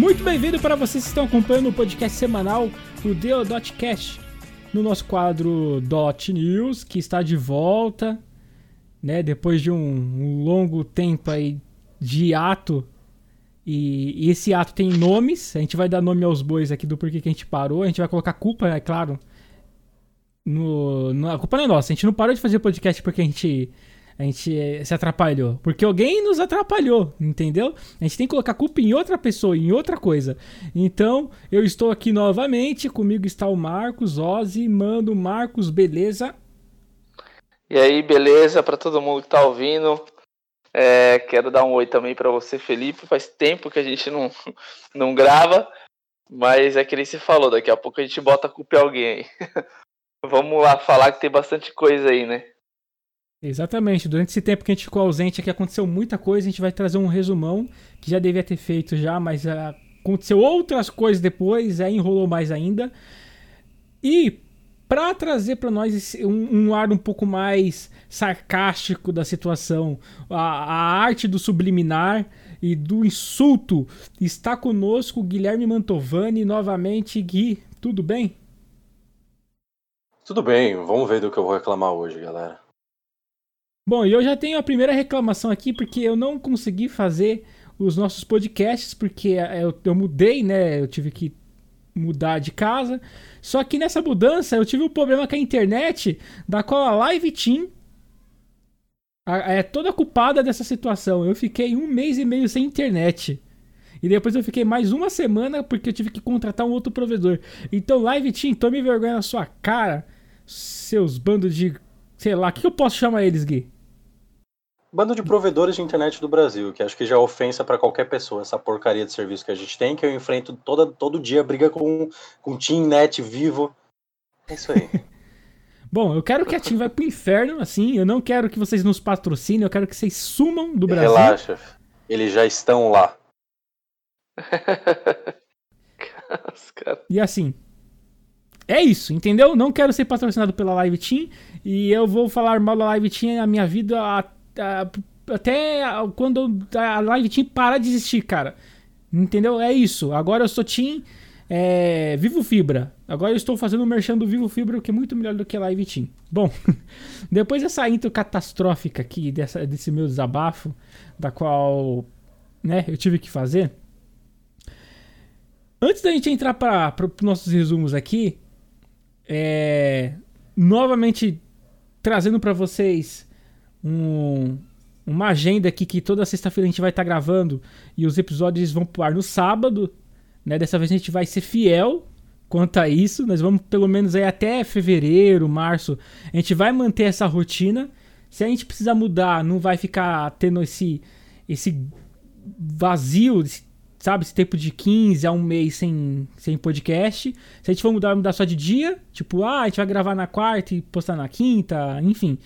Muito bem-vindo para vocês que estão acompanhando o podcast semanal, o Deodotcast, no nosso quadro Dot News, que está de volta, né? Depois de um, um longo tempo aí de ato. E, e, esse ato tem nomes, a gente vai dar nome aos bois aqui do porquê que a gente parou, a gente vai colocar culpa, é claro. No, no, a culpa não é nossa, a gente não parou de fazer podcast porque a gente a gente eh, se atrapalhou. Porque alguém nos atrapalhou, entendeu? A gente tem que colocar culpa em outra pessoa, em outra coisa. Então, eu estou aqui novamente. Comigo está o Marcos, Ozzy, mano, Marcos, beleza? E aí, beleza? Para todo mundo que tá ouvindo. É, quero dar um oi também para você, Felipe. Faz tempo que a gente não, não grava, mas é que nem se falou. Daqui a pouco a gente bota a culpa em alguém aí. Vamos lá falar que tem bastante coisa aí, né? Exatamente. Durante esse tempo que a gente ficou ausente aqui aconteceu muita coisa. A gente vai trazer um resumão que já devia ter feito já, mas uh, aconteceu outras coisas depois, aí enrolou mais ainda. E para trazer para nós esse, um, um, ar um pouco mais sarcástico da situação, a, a, arte do subliminar e do insulto, está conosco Guilherme Mantovani novamente. Gui, tudo bem? Tudo bem, vamos ver do que eu vou reclamar hoje, galera. Bom, e eu já tenho a primeira reclamação aqui porque eu não consegui fazer os nossos podcasts porque é, eu, eu mudei, né? Eu tive que mudar de casa. Só que nessa mudança eu tive um problema com a internet, da qual a Live Team é toda culpada dessa situação. Eu fiquei um mês e meio sem internet. E depois eu fiquei mais uma semana porque eu tive que contratar um outro provedor. Então, Live Team, tome vergonha na sua cara, seus bandos de sei lá, o que eu posso chamar eles, Gui? Bando de provedores de internet do Brasil, que acho que já é ofensa para qualquer pessoa, essa porcaria de serviço que a gente tem, que eu enfrento toda, todo dia, briga com, com Team Net vivo. É isso aí. Bom, eu quero que a Team vá pro inferno, assim, eu não quero que vocês nos patrocinem, eu quero que vocês sumam do Brasil. Relaxa, eles já estão lá. e assim, é isso, entendeu? Não quero ser patrocinado pela Live Team e eu vou falar mal da Live Team a minha vida a, a, até quando a Live Team parar de existir, cara. Entendeu? É isso. Agora eu sou Team é, Vivo Fibra. Agora eu estou fazendo o merchan do Vivo Fibra, que é muito melhor do que a Live Team. Bom, depois dessa intro catastrófica aqui, dessa, desse meu desabafo, da qual né, eu tive que fazer. Antes da gente entrar para os nossos resumos aqui, é, novamente trazendo para vocês um, uma agenda aqui que toda sexta-feira a gente vai estar tá gravando e os episódios vão pro ar no sábado. Né? Dessa vez a gente vai ser fiel quanto a isso. Nós vamos pelo menos aí até fevereiro, março. A gente vai manter essa rotina. Se a gente precisar mudar, não vai ficar tendo esse, esse vazio, esse sabe, esse tempo de 15 a um mês sem, sem podcast. Se a gente for mudar, mudar só de dia, tipo, ah, a gente vai gravar na quarta e postar na quinta, enfim.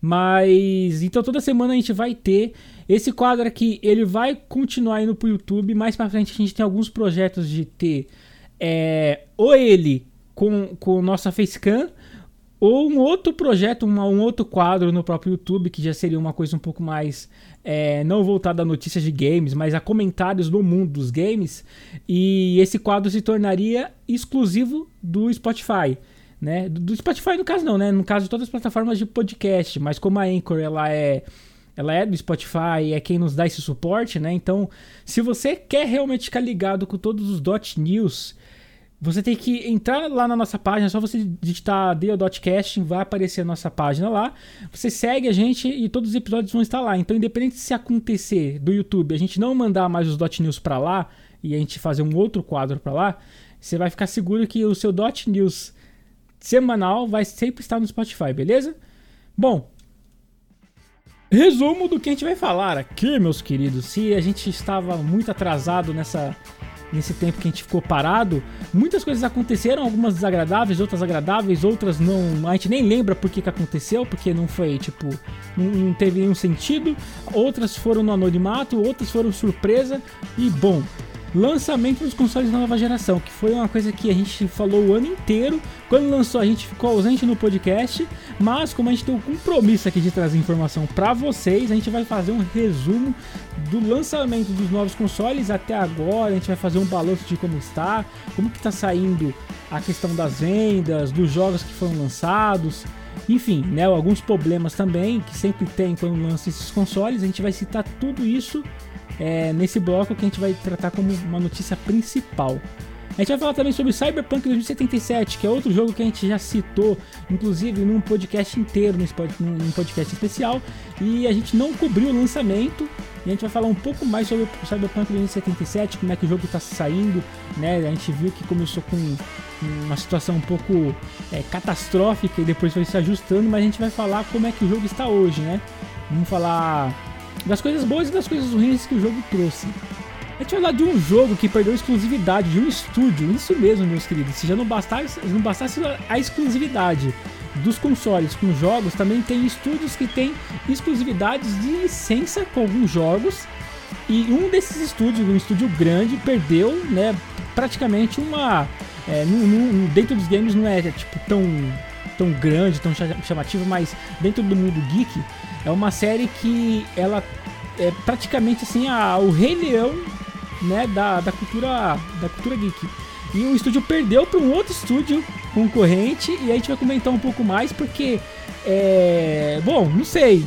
Mas então toda semana a gente vai ter esse quadro aqui, ele vai continuar indo pro YouTube. Mais para frente a gente tem alguns projetos de ter é, ou ele com, com nossa facecam ou um outro projeto, um outro quadro no próprio YouTube, que já seria uma coisa um pouco mais é, não voltada a notícias de games, mas a comentários do mundo dos games. E esse quadro se tornaria exclusivo do Spotify. Né? Do, Spotify no caso não, né? No caso de todas as plataformas de podcast, mas como a Anchor ela é ela é do Spotify, é quem nos dá esse suporte, né? Então, se você quer realmente ficar ligado com todos os Dot News você tem que entrar lá na nossa página, só você digitar Deo.casting, vai aparecer a nossa página lá. Você segue a gente e todos os episódios vão estar lá. Então, independente se acontecer do YouTube, a gente não mandar mais os Dot News para lá e a gente fazer um outro quadro para lá, você vai ficar seguro que o seu Dot News semanal vai sempre estar no Spotify, beleza? Bom, resumo do que a gente vai falar aqui, meus queridos. Se a gente estava muito atrasado nessa nesse tempo que a gente ficou parado, muitas coisas aconteceram, algumas desagradáveis, outras agradáveis, outras não. A gente nem lembra por que, que aconteceu, porque não foi, tipo, não, não teve nenhum sentido. Outras foram no anonimato, outras foram surpresa. E bom, lançamento dos consoles nova geração, que foi uma coisa que a gente falou o ano inteiro. Quando lançou, a gente ficou ausente no podcast, mas como a gente tem um compromisso aqui de trazer informação para vocês, a gente vai fazer um resumo do lançamento dos novos consoles até agora. A gente vai fazer um balanço de como está, como que está saindo a questão das vendas, dos jogos que foram lançados. Enfim, né, alguns problemas também que sempre tem quando lança esses consoles. A gente vai citar tudo isso é, nesse bloco que a gente vai tratar como uma notícia principal. A gente vai falar também sobre Cyberpunk 2077, que é outro jogo que a gente já citou, inclusive num podcast inteiro, num podcast especial, e a gente não cobriu o lançamento. E a gente vai falar um pouco mais sobre o Cyberpunk 2077, como é que o jogo está saindo, né? A gente viu que começou com uma situação um pouco é, catastrófica e depois foi se ajustando, mas a gente vai falar como é que o jogo está hoje, né? Vamos falar das coisas boas e das coisas ruins que o jogo trouxe. A gente vai falar de um jogo que perdeu exclusividade de um estúdio, isso mesmo, meus queridos. Se já não bastasse, não bastasse a exclusividade dos consoles com jogos, também tem estúdios que têm exclusividades de licença com alguns jogos. E um desses estúdios, um estúdio grande, perdeu, né, praticamente uma. É, no, no, dentro dos games não é tipo tão, tão grande, tão chamativo, mas dentro do mundo geek é uma série que ela é praticamente assim a, o rei leão né, da, da cultura da cultura geek. E o estúdio perdeu para um outro estúdio concorrente e a gente vai comentar um pouco mais porque é, bom, não sei,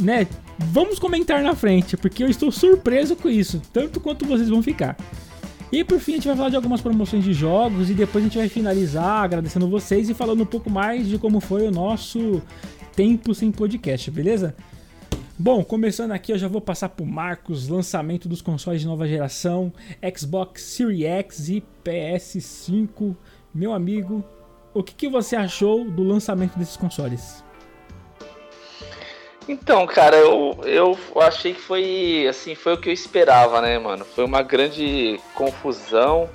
né? Vamos comentar na frente, porque eu estou surpreso com isso, tanto quanto vocês vão ficar. E por fim a gente vai falar de algumas promoções de jogos e depois a gente vai finalizar agradecendo vocês e falando um pouco mais de como foi o nosso tempo sem podcast, beleza? Bom, começando aqui, eu já vou passar para o Marcos, lançamento dos consoles de nova geração, Xbox Series X e PS5. Meu amigo, o que, que você achou do lançamento desses consoles? Então, cara, eu, eu achei que foi assim, foi o que eu esperava, né, mano? Foi uma grande confusão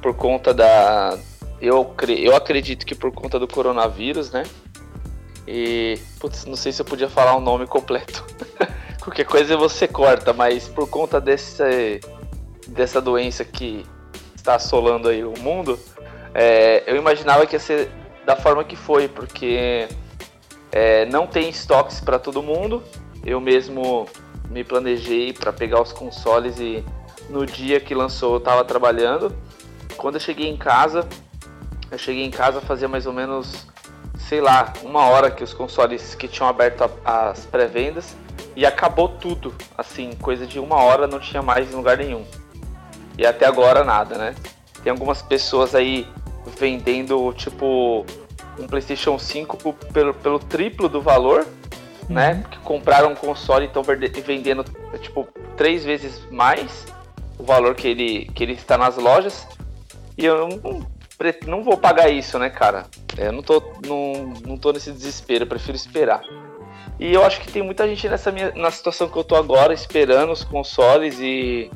por conta da eu, eu acredito que por conta do coronavírus, né? E, putz, não sei se eu podia falar o nome completo. Qualquer coisa você corta, mas por conta desse, dessa doença que está assolando aí o mundo, é, eu imaginava que ia ser da forma que foi, porque é, não tem estoques para todo mundo. Eu mesmo me planejei para pegar os consoles e no dia que lançou eu estava trabalhando. Quando eu cheguei em casa, eu cheguei em casa fazia mais ou menos sei lá, uma hora que os consoles que tinham aberto a, as pré-vendas e acabou tudo. Assim, coisa de uma hora não tinha mais em lugar nenhum. E até agora nada, né? Tem algumas pessoas aí vendendo, tipo, um PlayStation 5 pelo, pelo triplo do valor, uhum. né? Que compraram um console e estão vendendo, tipo, três vezes mais o valor que ele, que ele está nas lojas. E eu não, não vou pagar isso, né, cara? É, eu não tô, não, não tô nesse desespero, prefiro esperar. E eu acho que tem muita gente nessa minha, na situação que eu tô agora, esperando os consoles e,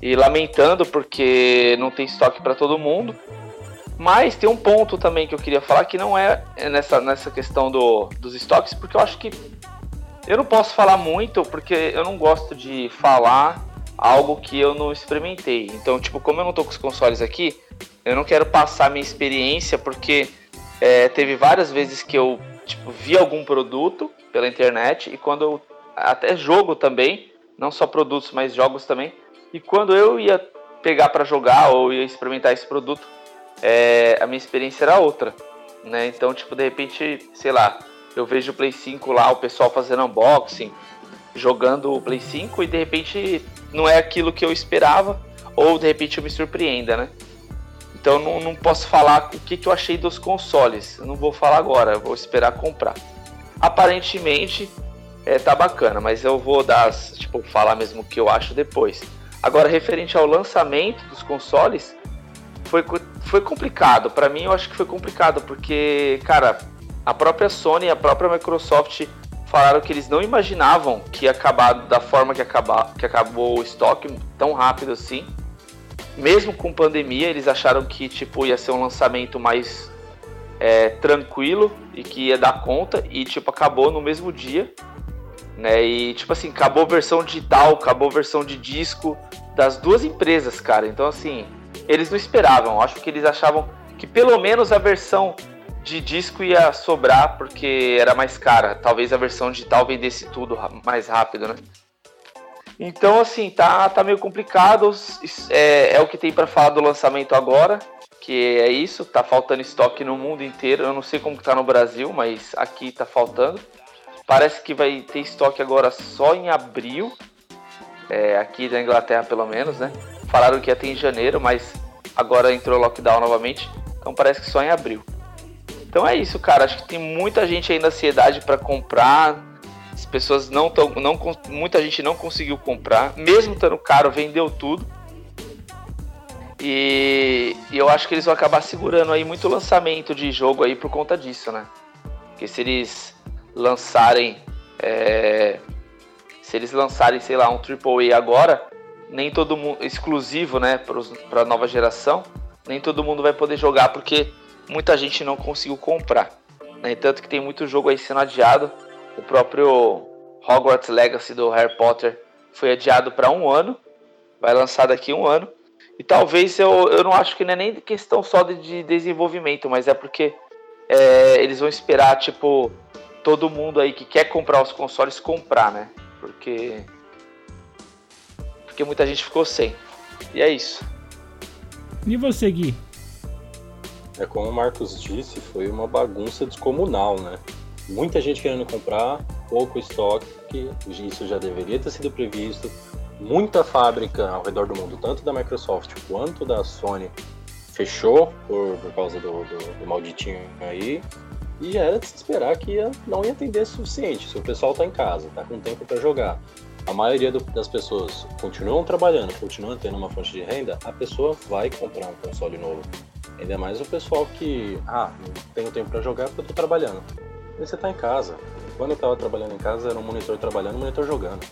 e lamentando porque não tem estoque para todo mundo. Mas tem um ponto também que eu queria falar que não é nessa, nessa questão do, dos estoques, porque eu acho que eu não posso falar muito, porque eu não gosto de falar algo que eu não experimentei. Então, tipo, como eu não tô com os consoles aqui, eu não quero passar minha experiência porque é, teve várias vezes que eu tipo, vi algum produto pela internet e quando eu. Até jogo também, não só produtos, mas jogos também. E quando eu ia pegar para jogar ou ia experimentar esse produto, é, a minha experiência era outra. Né? Então, tipo, de repente, sei lá, eu vejo o Play 5 lá, o pessoal fazendo unboxing, jogando o Play 5 e de repente não é aquilo que eu esperava, ou de repente eu me surpreenda, né? Então não, não posso falar o que, que eu achei dos consoles. Eu não vou falar agora, vou esperar comprar. Aparentemente é, tá bacana, mas eu vou dar, tipo, falar mesmo o que eu acho depois. Agora, referente ao lançamento dos consoles, foi, foi complicado. Para mim, eu acho que foi complicado, porque, cara, a própria Sony e a própria Microsoft falaram que eles não imaginavam que ia acabar da forma que, acabar, que acabou o estoque tão rápido assim mesmo com pandemia, eles acharam que tipo ia ser um lançamento mais é, tranquilo e que ia dar conta e tipo acabou no mesmo dia, Né? E tipo assim, acabou versão digital, acabou versão de disco das duas empresas, cara. Então assim, eles não esperavam. Acho que eles achavam que pelo menos a versão de disco ia sobrar porque era mais cara. Talvez a versão digital vendesse tudo mais rápido, né? Então, assim, tá, tá meio complicado. É, é o que tem para falar do lançamento agora, que é isso. Tá faltando estoque no mundo inteiro. Eu não sei como que tá no Brasil, mas aqui tá faltando. Parece que vai ter estoque agora só em abril. É, aqui da Inglaterra, pelo menos, né? Falaram que ia ter em janeiro, mas agora entrou lockdown novamente. Então parece que só em abril. Então é isso, cara. Acho que tem muita gente aí na ansiedade para comprar pessoas não estão. Não, muita gente não conseguiu comprar. Mesmo estando caro, vendeu tudo. E, e, eu acho que eles vão acabar segurando aí muito lançamento de jogo aí por conta disso, né? Porque se eles lançarem. É, se eles lançarem, sei lá, um AAA agora, nem todo mundo. exclusivo, né? Para a nova geração, nem todo mundo vai poder jogar porque muita gente não conseguiu comprar. Né? Tanto que tem muito jogo aí sendo adiado o próprio Hogwarts Legacy do Harry Potter foi adiado para um ano, vai lançar daqui um ano. E talvez eu, eu não acho que não é nem questão só de desenvolvimento, mas é porque é, eles vão esperar, tipo, todo mundo aí que quer comprar os consoles comprar, né? Porque. Porque muita gente ficou sem. E é isso. E você, Gui? É como o Marcos disse, foi uma bagunça descomunal, né? Muita gente querendo comprar, pouco estoque, isso já deveria ter sido previsto. Muita fábrica ao redor do mundo, tanto da Microsoft quanto da Sony, fechou por, por causa do, do, do malditinho aí. E já era de se esperar que ia, não ia atender o suficiente. Se o pessoal está em casa, está com tempo para jogar, a maioria do, das pessoas continuam trabalhando, continuam tendo uma fonte de renda, a pessoa vai comprar um console novo. Ainda mais o pessoal que, ah, não tenho tempo para jogar porque eu estou trabalhando você tá em casa. Quando eu tava trabalhando em casa, era um monitor trabalhando e um monitor jogando.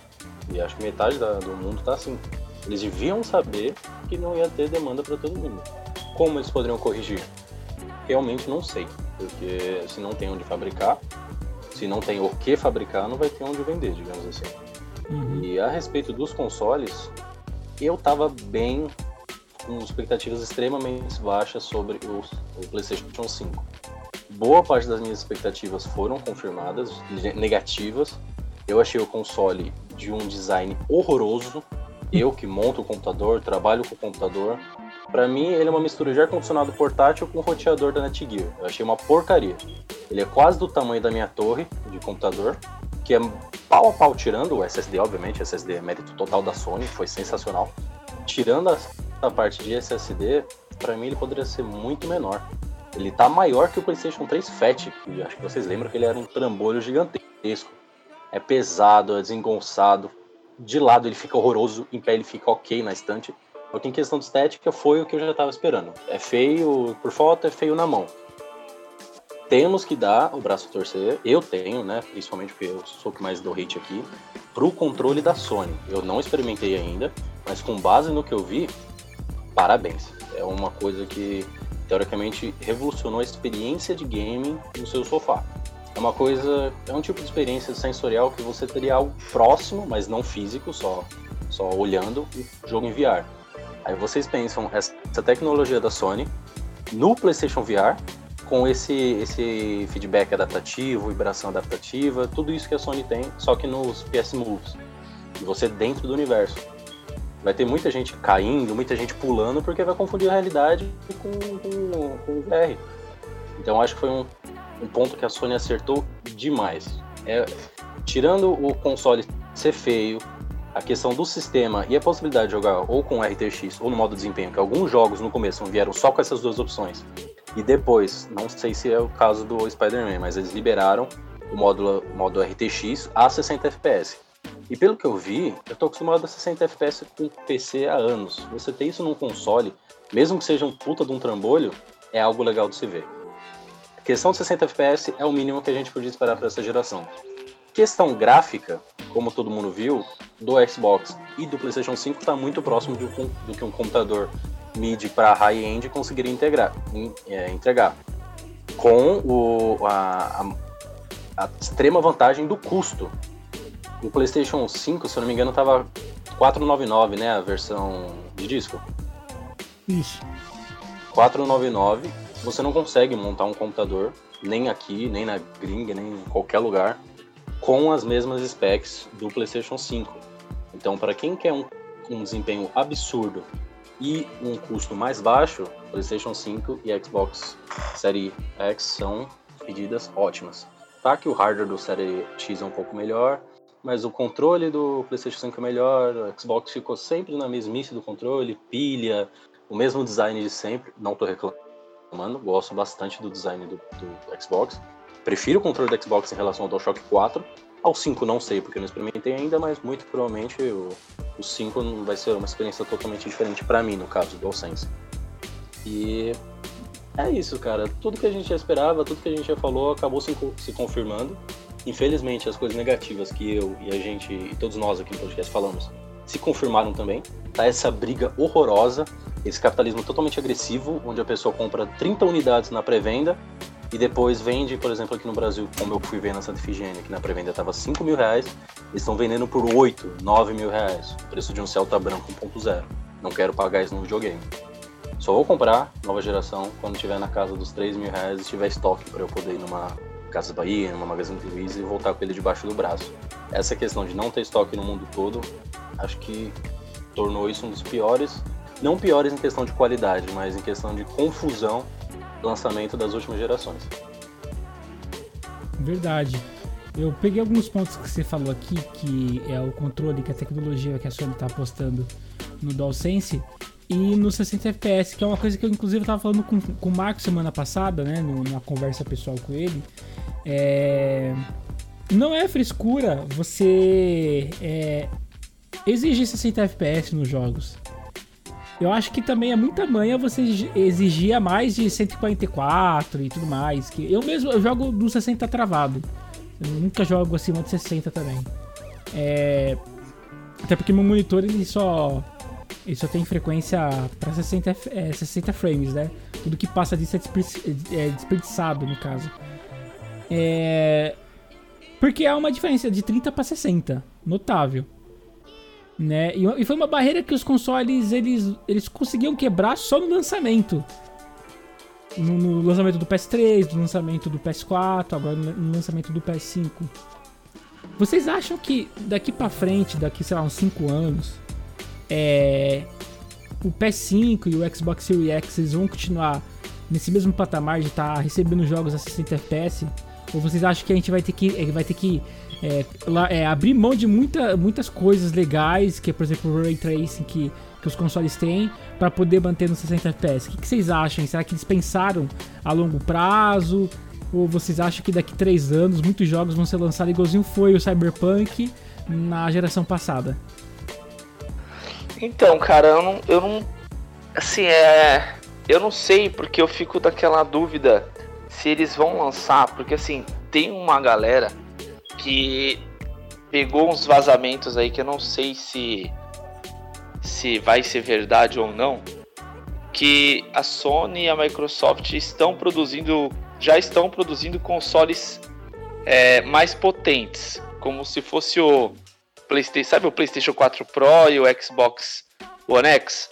E acho que metade da, do mundo tá assim. Eles deviam saber que não ia ter demanda para todo mundo. Como eles poderiam corrigir? Realmente não sei. Porque se não tem onde fabricar, se não tem o que fabricar, não vai ter onde vender, digamos assim. Uhum. E a respeito dos consoles, eu tava bem com expectativas extremamente baixas sobre o, o PlayStation 5 boa parte das minhas expectativas foram confirmadas, negativas. Eu achei o console de um design horroroso. Eu que monto o computador, trabalho com o computador. Para mim, ele é uma mistura de ar-condicionado portátil com roteador da Netgear. Eu achei uma porcaria. Ele é quase do tamanho da minha torre de computador, que é pau a pau tirando o SSD, obviamente. SSD é mérito total da Sony, foi sensacional. Tirando a parte de SSD, para mim ele poderia ser muito menor. Ele tá maior que o PlayStation 3 Fat, que acho que vocês lembram que ele era um trambolho gigantesco. É pesado, é desengonçado. De lado ele fica horroroso, em pé ele fica ok na estante. Porque em questão de estética foi o que eu já estava esperando. É feio por foto, é feio na mão. Temos que dar o braço a torcer. Eu tenho, né? Principalmente porque eu sou o que mais dou hate aqui. Pro controle da Sony. Eu não experimentei ainda, mas com base no que eu vi, parabéns. É uma coisa que teoricamente revolucionou a experiência de gaming no seu sofá. É uma coisa, é um tipo de experiência sensorial que você teria algo próximo, mas não físico, só, só olhando o jogo em VR. Aí vocês pensam essa tecnologia da Sony no PlayStation VR, com esse, esse feedback adaptativo, vibração adaptativa, tudo isso que a Sony tem, só que nos PS Moves. E você dentro do universo. Vai ter muita gente caindo, muita gente pulando, porque vai confundir a realidade com, com, com o VR. Então acho que foi um, um ponto que a Sony acertou demais. É, tirando o console ser feio, a questão do sistema e a possibilidade de jogar ou com RTX ou no modo desempenho, que alguns jogos no começo vieram só com essas duas opções. E depois, não sei se é o caso do Spider-Man, mas eles liberaram o módulo, modo RTX a 60 FPS. E pelo que eu vi, eu tô acostumado a 60 FPS com PC há anos. Você ter isso num console, mesmo que seja um puta de um trambolho, é algo legal de se ver. A questão de 60 FPS é o mínimo que a gente podia esperar para essa geração. Questão gráfica, como todo mundo viu, do Xbox e do PlayStation 5 está muito próximo do, do, que um computador mid para high-end conseguiria integrar, é, entregar. Com o, a, a, a extrema vantagem do custo O PlayStation 5, se eu não me engano, tava 499, né? A versão de disco. Isso. 499, você não consegue montar um computador, nem aqui, nem na gringa, nem em qualquer lugar, com as mesmas specs do PlayStation 5. Então, para quem quer um, um desempenho absurdo e um custo mais baixo, PlayStation 5 e Xbox Series X são medidas ótimas. Tá que o hardware do Série X é um pouco melhor, mas o controle do PlayStation 5 é melhor, o Xbox ficou sempre na mesmice do controle, pilha, o mesmo design de sempre, não tô reclamando, gosto bastante do design do, do Xbox. Prefiro o controle do Xbox em relação ao DualShock 4. Ao 5 não sei, porque eu não experimentei ainda, mas muito provavelmente o, o 5 vai ser uma experiência totalmente diferente para mim, no caso do DualSense. E é isso, cara. Tudo que a gente já esperava, tudo que a gente já falou, acabou se, se confirmando. Infelizmente, as coisas negativas que eu e a gente e todos nós aqui no podcast falamos se confirmaram também. Tá essa briga horrorosa, esse capitalismo totalmente agressivo, onde a pessoa compra 30 unidades na pré-venda e depois vende, por exemplo, aqui no Brasil, como eu fui ver na Santa Efigênia, que na pré-venda estava 5 mil reais, eles estão vendendo por 8, 9 mil reais, o preço de um Celta branco 1.0. Não quero pagar isso no videogame. Só vou comprar nova geração quando estiver na casa dos 3 mil reais e tiver estoque para eu poder ir numa Casa Bahia, numa Magazine Luiza e voltar com ele debaixo do braço. Essa questão de não ter estoque no mundo todo, acho que tornou isso um dos piores, não piores em questão de qualidade, mas em questão de confusão do lançamento das últimas gerações. Verdade. Eu peguei alguns pontos que você falou aqui, que é o controle, que a tecnologia que a Sony está apostando no DualSense e no 60 FPS, que é uma coisa que eu inclusive estava falando com, com o Marco semana passada, né, numa conversa pessoal com ele. É... Não é frescura você é, exigir 60 FPS nos jogos. Eu acho que também é muita manha você exigir mais de 144 e tudo mais. Que eu mesmo eu jogo do 60 travado. Eu nunca jogo acima de 60 também. É... Até porque meu monitor ele só ele só tem frequência para 60, é, 60 frames, né? Tudo que passa disso é, é desperdiçado, no caso. É... Porque há uma diferença de 30 para 60, notável. Né? E, foi uma barreira que os consoles eles, eles conseguiam quebrar só no lançamento. No, no lançamento do PS3, no lançamento do PS4, agora no lançamento do PS5. Vocês acham que daqui para frente, daqui sei lá uns 5 anos, é, o PS5 e o Xbox Series X eles vão continuar nesse mesmo patamar de estar tá recebendo jogos a 60 FPS? Ou vocês acham que a gente vai ter que, vai ter que é, é, abrir mão de muita, muitas coisas legais, que é, por exemplo, o Ray Tracing que, que os consoles têm, para poder manter no 60 FPS? O que, que, vocês acham? Será que eles pensaram a longo prazo? Ou vocês acham que daqui três anos muitos jogos vão ser lançados igualzinho foi o Cyberpunk na geração passada? Então, cara, eu não, eu não. Assim, é. Eu não sei, porque eu fico daquela dúvida se eles vão lançar, porque assim, tem uma galera que pegou uns vazamentos aí que eu não sei se se vai ser verdade ou não, que a Sony e a Microsoft estão produzindo, já estão produzindo consoles é, mais potentes, como se fosse o PlayStation, sabe o PlayStation 4 Pro e o Xbox One X?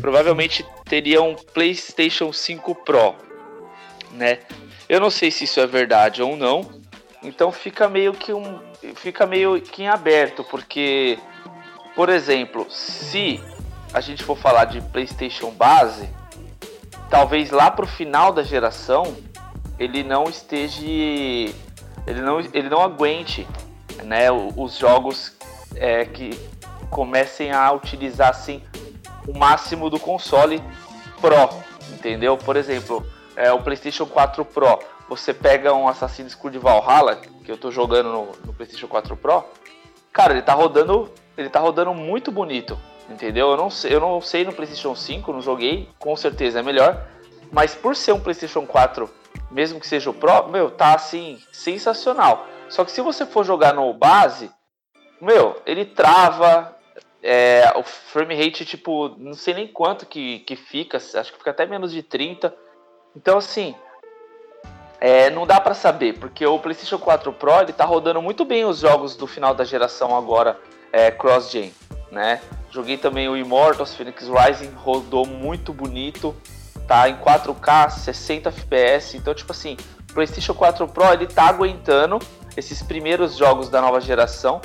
Provavelmente teria um PlayStation 5 Pro, né? Eu não sei se isso é verdade ou não. Então fica meio que um fica meio que em aberto, porque por exemplo, se a gente for falar de PlayStation base, talvez lá pro final da geração ele não esteja ele não ele não aguente, né, os jogos é, que comecem a utilizar assim o máximo do console Pro, entendeu? Por exemplo, é, o PlayStation 4 Pro, você pega um Assassin's Creed Valhalla, que eu tô jogando no, no, PlayStation 4 Pro, cara, ele tá rodando, ele tá rodando muito bonito, entendeu? Eu não sei, eu não sei no PlayStation 5, não joguei, com certeza é melhor, mas por ser um PlayStation 4, mesmo que seja o Pro, meu, tá assim sensacional. Só que se você for jogar no base, meu, ele trava, é, o frame rate, tipo, não sei nem quanto que, que fica, acho que fica até menos de 30. Então, assim, É, não dá para saber, porque o PlayStation 4 Pro ele tá rodando muito bem os jogos do final da geração agora é, cross-gen, né? Joguei também o Immortals Phoenix Rising, rodou muito bonito, tá em 4K, 60 FPS, então tipo assim, o PlayStation 4 Pro ele tá aguentando esses primeiros jogos da nova geração,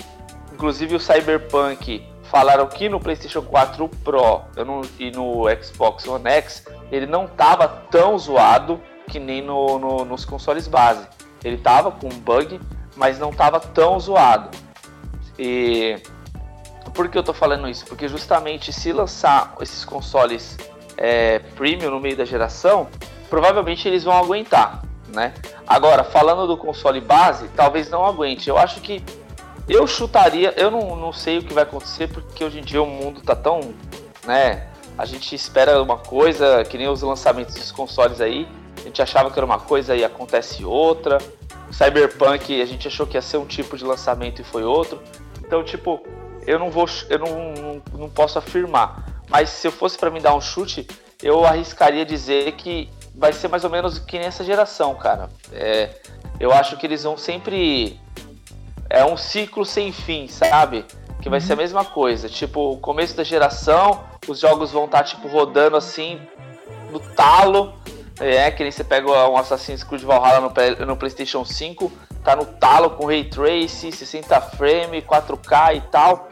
inclusive o Cyberpunk falaram que no PlayStation 4 Pro não, e no Xbox One X ele não tava tão zoado que nem no, no, nos consoles base. Ele tava com bug, mas não tava tão zoado. E por que eu tô falando isso? Porque justamente se lançar esses consoles é, premium no meio da geração, provavelmente eles vão aguentar, né? Agora, falando do console base, talvez não aguente. Eu acho que eu chutaria, eu não, não sei o que vai acontecer, porque hoje em dia o mundo tá tão, né? A gente espera uma coisa, que nem os lançamentos dos consoles aí, a gente achava que era uma coisa e acontece outra. Cyberpunk a gente achou que ia ser um tipo de lançamento e foi outro. Então, tipo, eu não vou, eu não, não, não posso afirmar. Mas se eu fosse para me dar um chute, eu arriscaria dizer que vai ser mais ou menos que nessa geração, cara. É, eu acho que eles vão sempre. É um ciclo sem fim, sabe? Que vai ser a uhum. mesma coisa. Tipo, o começo da geração, os jogos vão estar, tá, tipo, rodando assim, no talo. É, que nem você pega um Assassin's Creed Valhalla no, no PlayStation 5, tá no talo com Ray Trace, 60 frame, 4K e tal.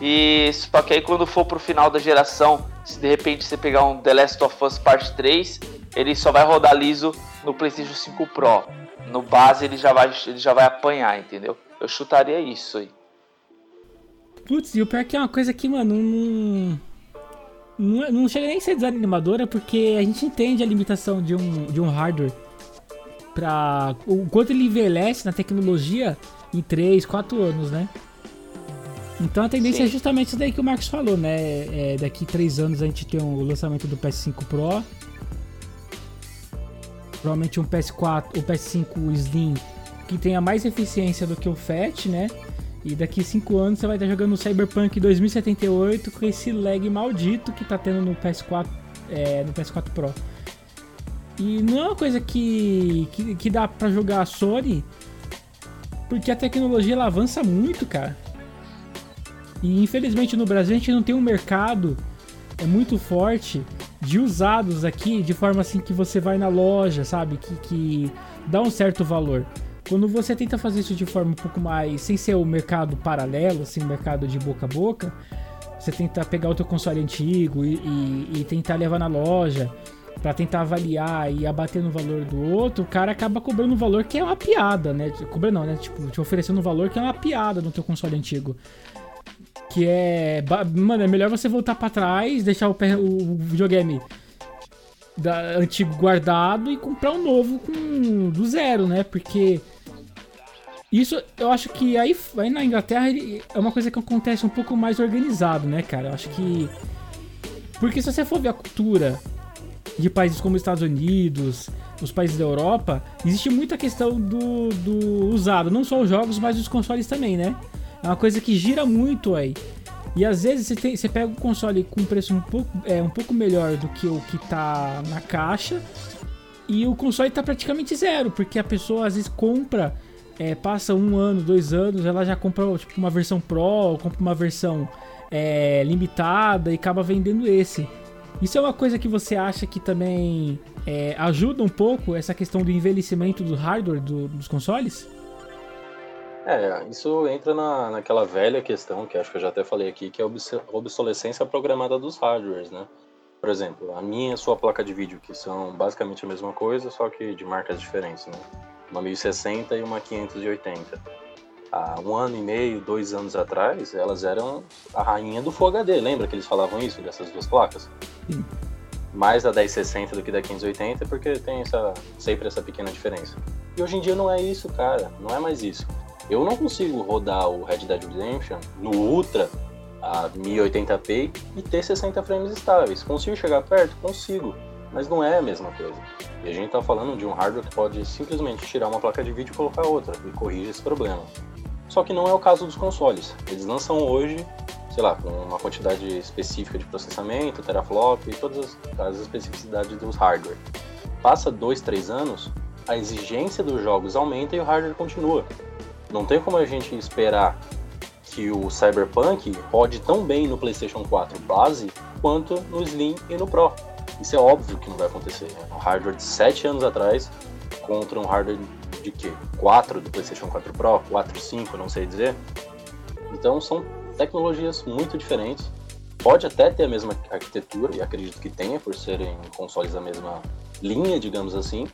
E só que aí quando for pro final da geração, se de repente você pegar um The Last of Us Part 3, ele só vai rodar liso no PlayStation 5 Pro. No base ele já vai, ele já vai apanhar, entendeu? Eu chutaria isso aí. Putz, e o pior é que é uma coisa que, mano, não não, é, não chega nem a ser desanimadora porque a gente entende a limitação de um, de um hardware para o quanto ele envelhece na tecnologia em 3, 4 anos, né? Então a tendência Sim. é justamente isso daí que o Marcos falou, né? É, daqui 3 anos a gente tem o lançamento do PS5 Pro. Provavelmente um PS4, o PS5 Slim que tenha mais eficiência do que o Fat, né? E daqui 5 anos você vai estar jogando Cyberpunk 2078 com esse lag maldito que tá tendo no PS4, é, no PS4 Pro. E não é uma coisa que, que, que dá pra jogar a Sony, porque a tecnologia ela avança muito, cara. E infelizmente no Brasil a gente não tem um mercado é muito forte de usados aqui de forma assim que você vai na loja, sabe? Que, que dá um certo valor. Quando você tenta fazer isso de forma um pouco mais. sem ser o mercado paralelo, assim, o mercado de boca a boca, você tenta pegar o teu console antigo e, e, e tentar levar na loja para tentar avaliar e abater no valor do outro, o cara acaba cobrando um valor que é uma piada, né? Cobrando não, né? Tipo, te oferecendo um valor que é uma piada no teu console antigo. Que é. Mano, é melhor você voltar para trás, deixar o, o videogame da, antigo guardado e comprar um novo com, do zero, né? Porque isso, eu acho que aí, aí na Inglaterra ele, é uma coisa que acontece um pouco mais organizado, né, cara? Eu acho que. Porque se você for ver a cultura de países como os Estados Unidos, os países da Europa, existe muita questão do, do usado. Não só os jogos, mas os consoles também, né? É uma coisa que gira muito aí. E às vezes você, tem, você pega um console com preço um pouco, é, um pouco melhor do que o que tá na caixa. E o console tá praticamente zero, porque a pessoa às vezes compra é, passa um ano, dois anos, ela já compra tipo, uma versão Pro, compra uma versão é, limitada e acaba vendendo esse. Isso é uma coisa que você acha que também é, ajuda um pouco essa questão do envelhecimento do hardware do, dos consoles? É, isso entra na, naquela velha questão que acho que eu já até falei aqui, que é a obsolescência programada dos hardwares, né? Por exemplo, a minha e a sua placa de vídeo, que são basicamente a mesma coisa, só que de marcas diferentes, né? Uma 1060 e uma 580. Há um ano e meio, dois anos atrás, elas eram a rainha do Full HD. Lembra que eles falavam isso, dessas duas placas? Sim. Mais da 1060 do que da 580, porque tem essa, sempre essa pequena diferença. E hoje em dia não é isso, cara. Não é mais isso. Eu não consigo rodar o Red Dead Redemption no Ultra a 1080p e ter 60 frames estáveis. Consigo chegar perto? Consigo mas não é a mesma coisa. E a gente está falando de um hardware que pode simplesmente tirar uma placa de vídeo e colocar outra e corrige esse problema. Só que não é o caso dos consoles. Eles lançam hoje, sei lá, com uma quantidade específica de processamento, teraflop e todas as, as especificidades dos hardware. Passa dois, três anos, a exigência dos jogos aumenta e o hardware continua. Não tem como a gente esperar que o Cyberpunk rode tão bem no PlayStation 4 base quanto no Slim e no Pro. Isso é óbvio que não vai acontecer. É um hardware de 7 anos atrás contra um hardware de quê? 4 do PlayStation 4 Pro, 4, 5, não sei dizer. Então são tecnologias muito diferentes. Pode até ter a mesma arquitetura, e acredito que tenha, por serem consoles da mesma linha, digamos assim,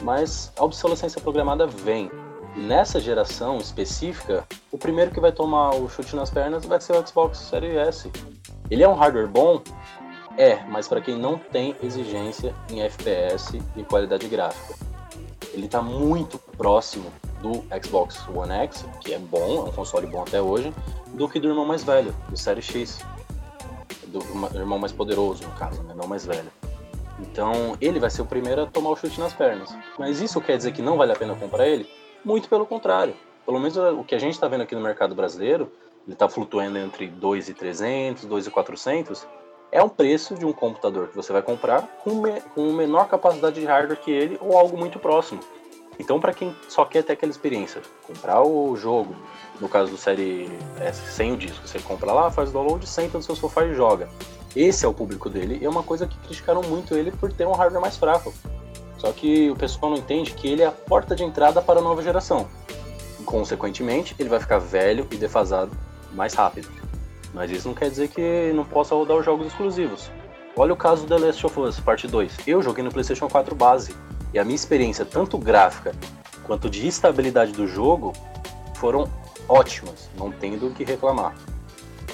mas a obsolescência programada vem. Nessa geração específica, o primeiro que vai tomar o chute nas pernas vai ser o Xbox Series S. Ele é um hardware bom? É, mas para quem não tem exigência em FPS e qualidade gráfica. Ele está muito próximo do Xbox One X, que é bom, é um console bom até hoje, do que do irmão mais velho, do Série X. Do irmão mais poderoso, no caso, né? não mais velho. Então, ele vai ser o primeiro a tomar o chute nas pernas. Mas isso quer dizer que não vale a pena comprar ele? Muito pelo contrário. Pelo menos o que a gente está vendo aqui no mercado brasileiro, ele está flutuando entre 2,300, 2,400, é um preço de um computador que você vai comprar com, me, com menor capacidade de hardware que ele ou algo muito próximo. Então, para quem só quer ter aquela experiência, comprar o jogo, no caso do Série S, sem o disco, você compra lá, faz o download, senta no seu sofá e joga. Esse é o público dele, e é uma coisa que criticaram muito ele por ter um hardware mais fraco. Só que o pessoal não entende que ele é a porta de entrada para a nova geração. Consequentemente, ele vai ficar velho e defasado mais rápido. Mas isso não quer dizer que não possa rodar os jogos exclusivos. Olha o caso do The Last of Us, parte 2. Eu joguei no PlayStation 4 base, e a minha experiência, tanto gráfica quanto de estabilidade do jogo, foram ótimas, não tendo o que reclamar.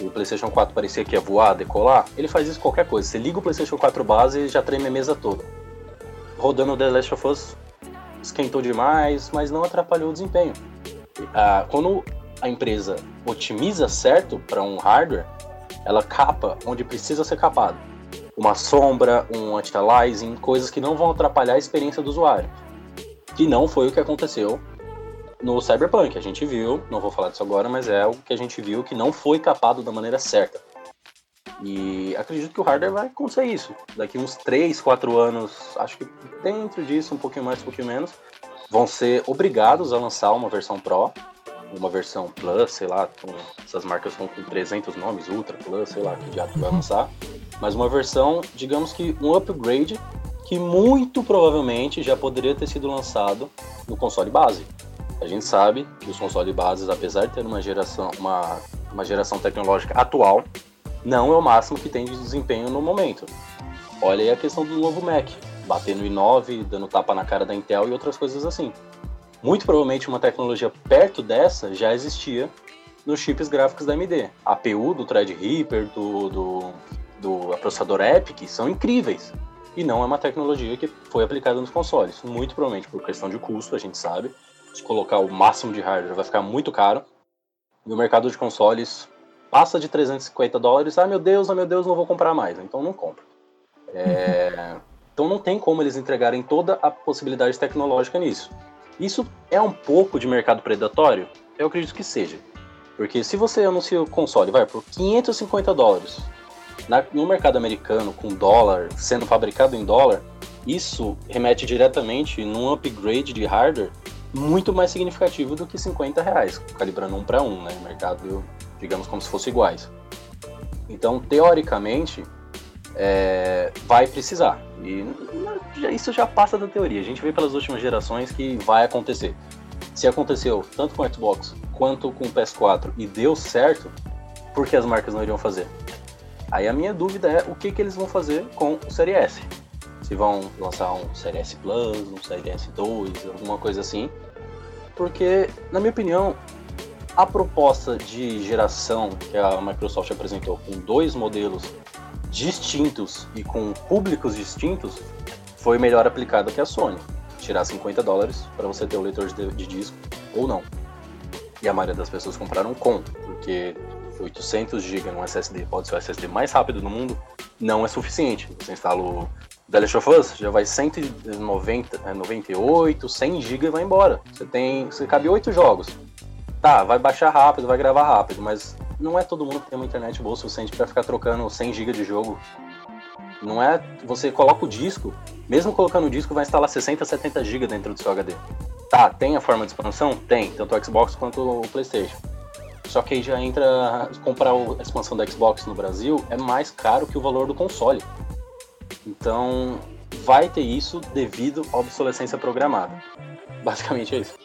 O PlayStation 4 parecia que ia voar, decolar. Ele faz isso qualquer coisa. Você liga o PlayStation 4 base e já treme a mesa toda. Rodando The Last of Us, esquentou demais, mas não atrapalhou o desempenho. Ah, quando a empresa otimiza certo para um hardware, ela capa onde precisa ser capado uma sombra, um anti-aliasing, coisas que não vão atrapalhar a experiência do usuário. Que não foi o que aconteceu no Cyberpunk. A gente viu, não vou falar disso agora, mas é o que a gente viu que não foi capado da maneira certa. E acredito que o hardware vai acontecer isso. Daqui uns 3, 4 anos, acho que dentro disso, um pouquinho mais, um pouquinho menos, vão ser obrigados a lançar uma versão Pro, uma versão Plus, sei lá, essas marcas estão com 300 nomes, Ultra Plus, sei lá, que já vai lançar mas uma versão, digamos que um upgrade que muito provavelmente já poderia ter sido lançado no console base. A gente sabe que os consoles bases, apesar de ter uma geração, uma, uma geração tecnológica atual, não é o máximo que tem de desempenho no momento. Olha aí a questão do novo Mac, batendo no i9, dando tapa na cara da Intel e outras coisas assim. Muito provavelmente uma tecnologia perto dessa já existia nos chips gráficos da AMD. A APU do Threadripper, do, do do processador EPIC são incríveis. E não é uma tecnologia que foi aplicada nos consoles. Muito provavelmente por questão de custo, a gente sabe. Se colocar o máximo de hardware vai ficar muito caro. E o mercado de consoles passa de 350 dólares. Ah, meu Deus, ah, meu Deus, não vou comprar mais. Então não compra. É... Então não tem como eles entregarem toda a possibilidade tecnológica nisso. Isso é um pouco de mercado predatório? Eu acredito que seja. Porque se você anuncia o console, vai por 550 dólares, na, no mercado americano, com dólar, sendo fabricado em dólar, isso remete diretamente num upgrade de hardware muito mais significativo do que 50 reais, calibrando um para um, né? Mercado, digamos, como se fossem iguais. Então, teoricamente, é, vai precisar. E isso já passa da teoria. A gente vê pelas últimas gerações que vai acontecer. Se aconteceu tanto com o Xbox quanto com o PS4 e deu certo, por que as marcas não iriam fazer? Aí a minha dúvida é o que, que eles vão fazer com o Série S. Se vão lançar um Série S Plus, um Série S2, alguma coisa assim. Porque, na minha opinião, a proposta de geração que a Microsoft apresentou com dois modelos distintos e com públicos distintos foi melhor aplicada que a Sony. Tirar 50 dólares para você ter o leitor de, de disco ou não. E a maioria das pessoas compraram com, porque 800 GB num SSD pode ser o SSD mais rápido do mundo, não é suficiente. Você instala o The Last of Us, já vai 190, 98, 100 GB e vai embora. Você tem, você cabe 8 jogos. Tá, vai baixar rápido, vai gravar rápido, mas não é todo mundo que tem uma internet boa o suficiente para ficar trocando 100 GB de jogo Não é. Você coloca o disco, mesmo colocando o disco, vai instalar 60, 70 GB dentro do seu HD. Tá, tem a forma de expansão? Tem, tanto o Xbox quanto o PlayStation. Só que aí já entra. Comprar a expansão da Xbox no Brasil é mais caro que o valor do console. Então, vai ter isso devido à obsolescência programada. Basicamente é isso.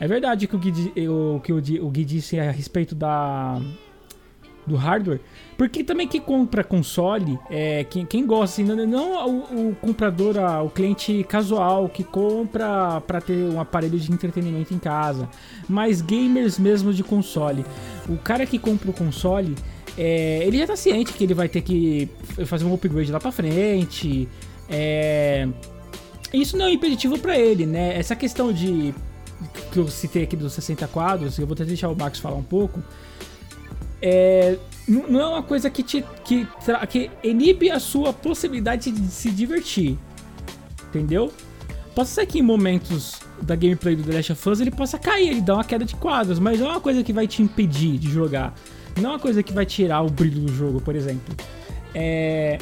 É verdade que o Gui, o, que o, o Gui disse a respeito da, do hardware. Porque também quem compra console, é, quem, quem gosta, assim, não, não o, o, comprador, o cliente casual que compra para ter um aparelho de entretenimento em casa, mas gamers mesmo de console. O cara que compra o console, é, ele já tá ciente que ele vai ter que fazer um upgrade lá para frente. É, isso não é impeditivo para ele, né? Essa questão de que eu citei aqui dos 60 quadros, eu vou até deixar o Max falar um pouco. É, não é uma coisa que te que, que inibe a sua possibilidade de se divertir. Entendeu? Pode ser que em momentos da gameplay do The Last of Us ele possa cair, ele dá uma queda de quadros, mas não é uma coisa que vai te impedir de jogar. Não é uma coisa que vai tirar o brilho do jogo, por exemplo. É,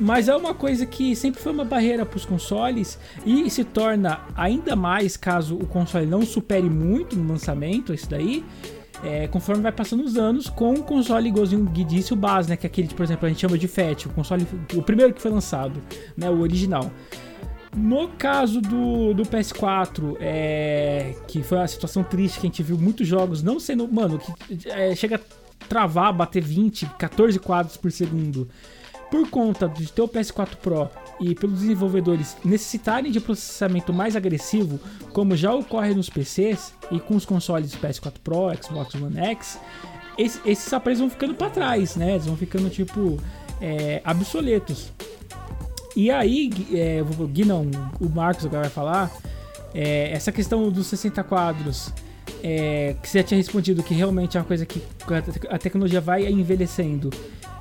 mas é uma coisa que sempre foi uma barreira para os consoles e se torna ainda mais caso o console não supere muito no lançamento, isso daí, é, conforme vai passando os anos, com o console igualzinho o Gui disse, o base, né? Que é aquele, por exemplo, a gente chama de FAT, o console, o primeiro que foi lançado, né? O original. No caso do, do PS4, é, que foi uma situação triste que a gente viu muitos jogos não sendo. Mano, que é, chega a travar, bater 20, 14 quadros por segundo por conta de ter o PS4 Pro e pelos desenvolvedores necessitarem de processamento mais agressivo, como já ocorre nos PCs e com os consoles PS4 Pro, Xbox One X, esses, esses aparelhos vão ficando para trás, né? Eles vão ficando tipo é, obsoletos. E aí, é, o Gui não, o Marcos agora vai falar, é, essa questão dos 60 quadros, é, que você já tinha respondido que realmente é uma coisa que a tecnologia vai envelhecendo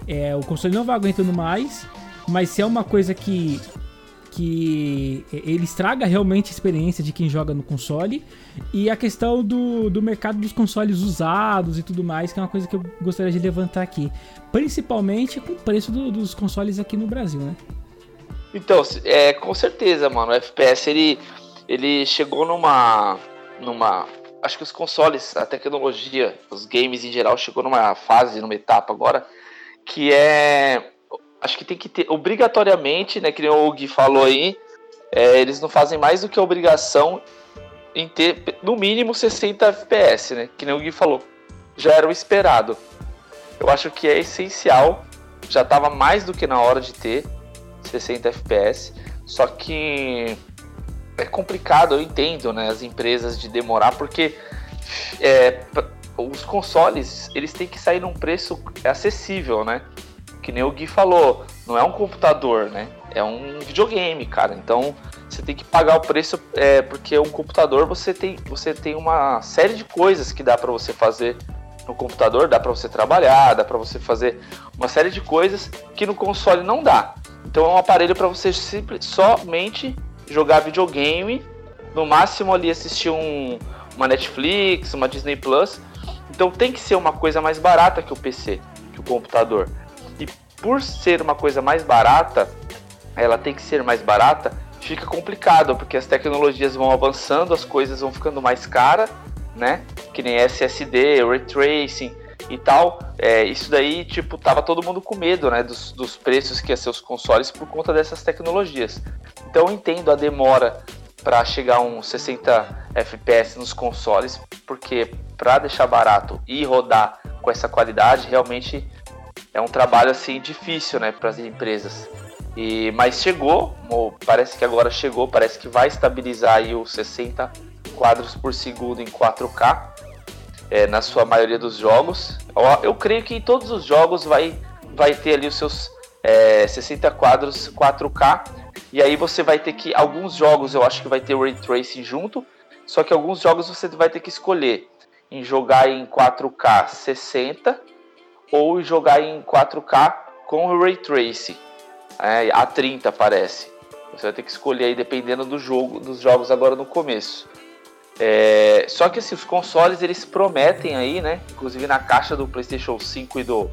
é, o console não vai aguentando mais, mas se é uma coisa que que ele estraga realmente a experiência de quem joga no console e a questão do, do mercado dos consoles usados e tudo mais, que é uma coisa que eu gostaria de levantar aqui, principalmente com o preço do, dos consoles aqui no Brasil, né? Então, é, com certeza, mano, o FPS ele, ele chegou numa numa acho que os consoles, a tecnologia, os games em geral chegou numa fase, numa etapa agora que é. Acho que tem que ter obrigatoriamente, né? Que o Gui falou aí, é, eles não fazem mais do que a obrigação em ter no mínimo 60 FPS, né? Que nem o Gui falou. Já era o esperado. Eu acho que é essencial. Já estava mais do que na hora de ter 60 FPS. Só que é complicado, eu entendo, né? As empresas de demorar, porque é, os consoles, eles têm que sair num preço acessível, né? Que nem o Gui falou, não é um computador, né? É um videogame, cara. Então você tem que pagar o preço, é, porque um computador você tem, você tem uma série de coisas que dá para você fazer no computador, dá para você trabalhar, dá para você fazer uma série de coisas que no console não dá. Então é um aparelho para você simples, somente jogar videogame, no máximo ali assistir um, uma Netflix, uma Disney Plus, então tem que ser uma coisa mais barata que o PC, que o computador. E por ser uma coisa mais barata, ela tem que ser mais barata, fica complicado, porque as tecnologias vão avançando, as coisas vão ficando mais caras, né? Que nem SSD, Ray Tracing e tal. É, isso daí, tipo, tava todo mundo com medo, né? Dos, dos preços que ia ser os consoles por conta dessas tecnologias. Então eu entendo a demora para chegar a uns 60 FPS nos consoles, porque para deixar barato e rodar com essa qualidade, realmente é um trabalho assim difícil, né, para as empresas. E mas chegou, parece que agora chegou, parece que vai estabilizar aí os 60 quadros por segundo em 4K é, na sua maioria dos jogos. Eu creio que em todos os jogos vai vai ter ali os seus é, 60 quadros 4K. E aí você vai ter que alguns jogos eu acho que vai ter o ray tracing junto, só que alguns jogos você vai ter que escolher em jogar em 4K 60 ou jogar em 4K com o Ray Tracing. É, a 30 parece. Você vai ter que escolher aí dependendo do jogo, dos jogos agora no começo. É, só que assim, os consoles eles prometem aí, né? Inclusive na caixa do PlayStation 5 e do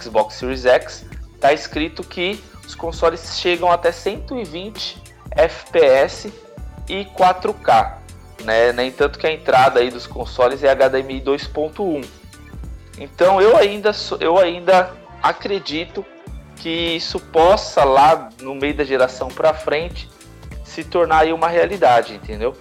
Xbox Series X, tá escrito que os consoles chegam até 120 FPS e 4K, né? Nem tanto que a entrada aí dos consoles é HDMI 2.1. Então eu ainda eu ainda acredito que isso possa lá no meio da geração para frente se tornar aí uma realidade, entendeu?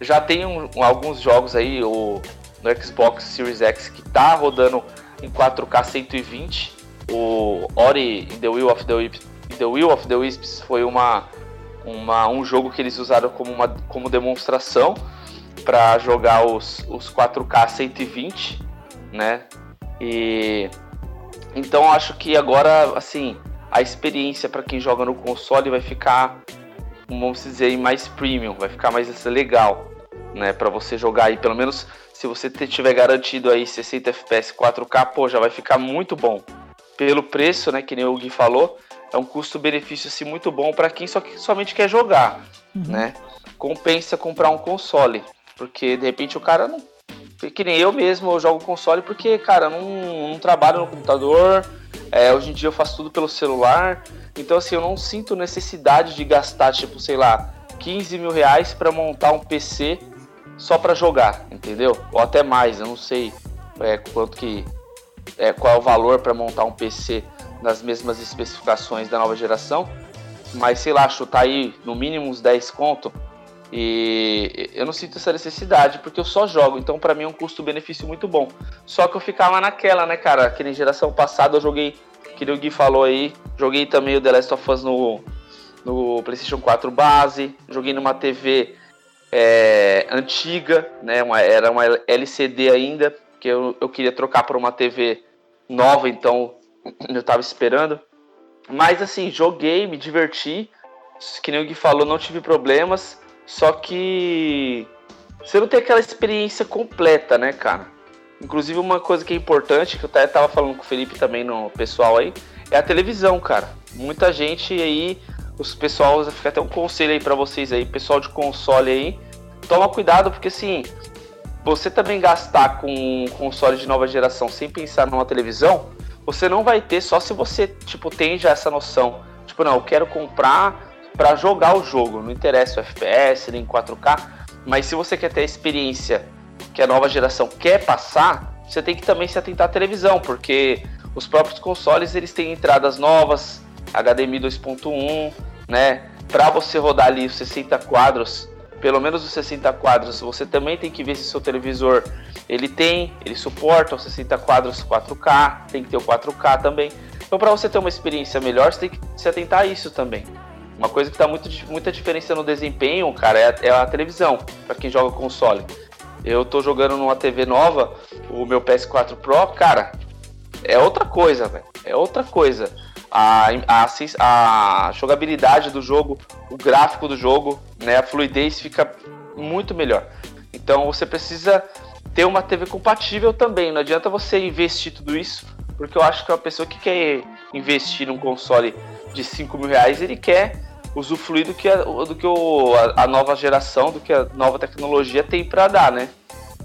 Já tem um, alguns jogos aí o, no Xbox Series X que tá rodando em 4K 120. O Ori in the Will of the Wisps, the Will of the Wisps foi uma, uma, um jogo que eles usaram como, uma, como demonstração para jogar os, os 4K 120, né? E então acho que agora assim a experiência para quem joga no console vai ficar, vamos dizer, mais premium, vai ficar mais legal, né? Para você jogar aí, pelo menos se você tiver garantido aí 60 FPS 4K, pô, já vai ficar muito bom. Pelo preço, né? Que nem o Gui falou, é um custo-benefício assim muito bom para quem só que somente quer jogar, uhum. né? Compensa comprar um console, porque de repente o cara não que nem eu mesmo, eu jogo console porque, cara, não, não trabalho no computador. É, hoje em dia eu faço tudo pelo celular. Então, assim, eu não sinto necessidade de gastar, tipo, sei lá, 15 mil reais para montar um PC só para jogar, entendeu? Ou até mais, eu não sei é, quanto que. É, qual é o valor para montar um PC nas mesmas especificações da nova geração. Mas sei lá, chutar aí no mínimo uns 10 conto e eu não sinto essa necessidade, porque eu só jogo, então para mim é um custo-benefício muito bom. Só que eu ficava naquela, né, cara? Que nem geração passada eu joguei, que o Gui falou aí, joguei também o The Last of Us no, no PlayStation 4 base, joguei numa TV é, antiga, né? Uma, era uma LCD ainda, que eu, eu queria trocar por uma TV nova, então eu tava esperando. Mas assim, joguei, me diverti. Que nem o Gui falou, não tive problemas. Só que você não tem aquela experiência completa, né, cara? Inclusive uma coisa que é importante, que eu tava falando com o Felipe também no pessoal aí, é a televisão, cara. Muita gente aí, os pessoal, fica até um conselho aí para vocês aí, pessoal de console aí, toma cuidado porque assim, você também gastar com um console de nova geração sem pensar numa televisão, você não vai ter só se você, tipo, tem já essa noção. Tipo, não, eu quero comprar para jogar o jogo. Não interessa o FPS nem 4K, mas se você quer ter a experiência que a nova geração quer passar, você tem que também se atentar à televisão, porque os próprios consoles eles têm entradas novas, HDMI 2.1, né? Para você rodar ali os 60 quadros, pelo menos os 60 quadros, você também tem que ver se seu televisor ele tem, ele suporta os 60 quadros 4K, tem que ter o 4K também. Então, para você ter uma experiência melhor, você tem que se atentar a isso também. Uma coisa que dá muito, muita diferença no desempenho, cara, é a, é a televisão, para quem joga console. Eu tô jogando numa TV nova, o meu PS4 Pro, cara, é outra coisa, velho. É outra coisa. A, a, a, jogabilidade do jogo, o gráfico do jogo, né, a fluidez fica muito melhor. Então você precisa ter uma TV compatível também. Não adianta você investir tudo isso, porque eu acho que uma pessoa que quer investir num console de 5 mil reais, ele quer usufruir do que, a, do que o, a, a, nova geração, do que a nova tecnologia tem para dar, né?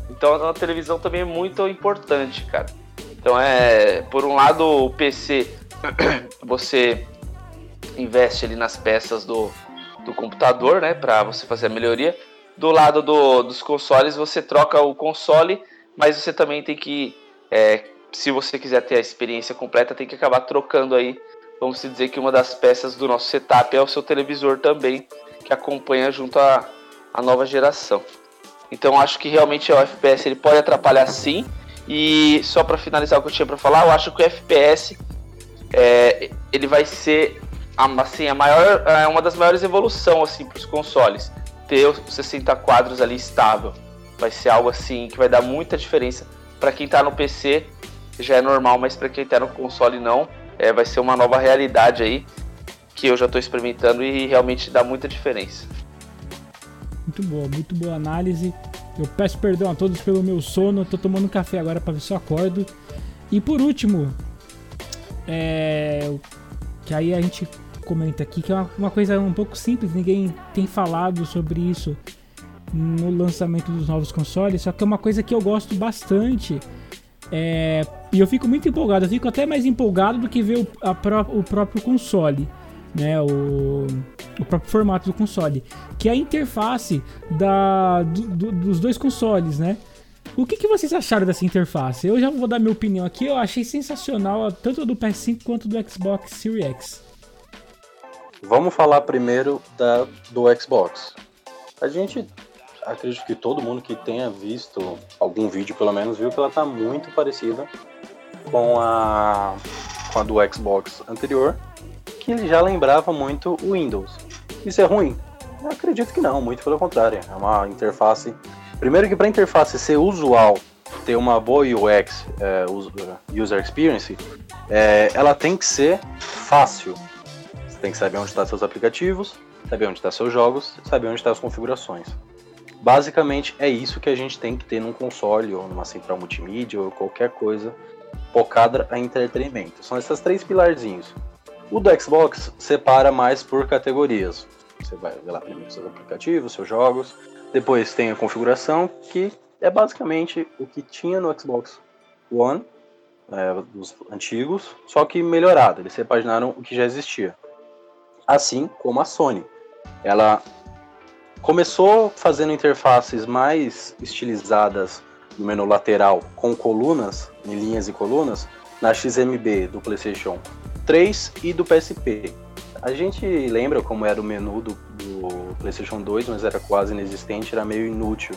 Então a televisão também é muito importante, cara. Então é, por um lado o PC você investe ali nas peças do, do computador, né, para você fazer a melhoria. Do lado do, dos consoles você troca o console, mas você também tem que, é, se você quiser ter a experiência completa, tem que acabar trocando aí vamos dizer que uma das peças do nosso setup é o seu televisor também, que acompanha junto à, nova geração. Então acho que realmente o FPS ele pode atrapalhar sim. E só para finalizar o que eu tinha para falar, eu acho que o FPS é, ele vai ser assim a maior, é uma das maiores evoluções assim para os consoles. Ter os 60 quadros ali estável vai ser algo assim que vai dar muita diferença para quem está no PC já é normal, mas para quem está no console não é, vai ser uma nova realidade aí que eu já estou experimentando e realmente dá muita diferença. Muito boa, muito boa análise. Eu peço perdão a todos pelo meu sono. Estou tomando café agora para ver se eu acordo. E por último, é, que aí a gente comenta aqui que é uma, uma coisa um pouco simples, ninguém tem falado sobre isso no lançamento dos novos consoles, só que é uma coisa que eu gosto bastante É, e eu fico muito empolgado, eu fico até mais empolgado do que ver o, pró o próprio console, né? O, o, próprio formato do console, que é a interface da, do, do, dos dois consoles, né? O que, que, vocês acharam dessa interface? Eu já vou dar minha opinião aqui, eu achei sensacional tanto do PS5 quanto do Xbox Series X. Vamos falar primeiro da, do Xbox. A gente acredito que todo mundo que tenha visto algum vídeo, pelo menos, viu que ela tá muito parecida com a, com a do Xbox anterior, que ele já lembrava muito o Windows. Isso é ruim? Eu acredito que não, muito pelo contrário. É uma interface. Primeiro que para a interface ser usual, ter uma boa UX, é, User Experience, é, ela tem que ser fácil. Você tem que saber onde estão seus aplicativos, saber onde estão seus jogos, saber onde estão as configurações. Basicamente é isso que a gente tem que ter num console ou numa central multimídia ou qualquer coisa focada a entretenimento. São esses três pilarzinhos. O do Xbox separa mais por categorias. Você vai lá primeiro seus aplicativos, seus jogos. Depois tem a configuração, que é basicamente o que tinha no Xbox One, é, dos antigos, só que melhorado. Eles repaginaram o que já existia. Assim como a Sony. Ela Começou fazendo interfaces mais estilizadas no menu lateral com colunas, em linhas e colunas, na XMB do PlayStation 3 e do PSP. A gente lembra como era o menu do, do PlayStation 2, mas era quase inexistente, era meio inútil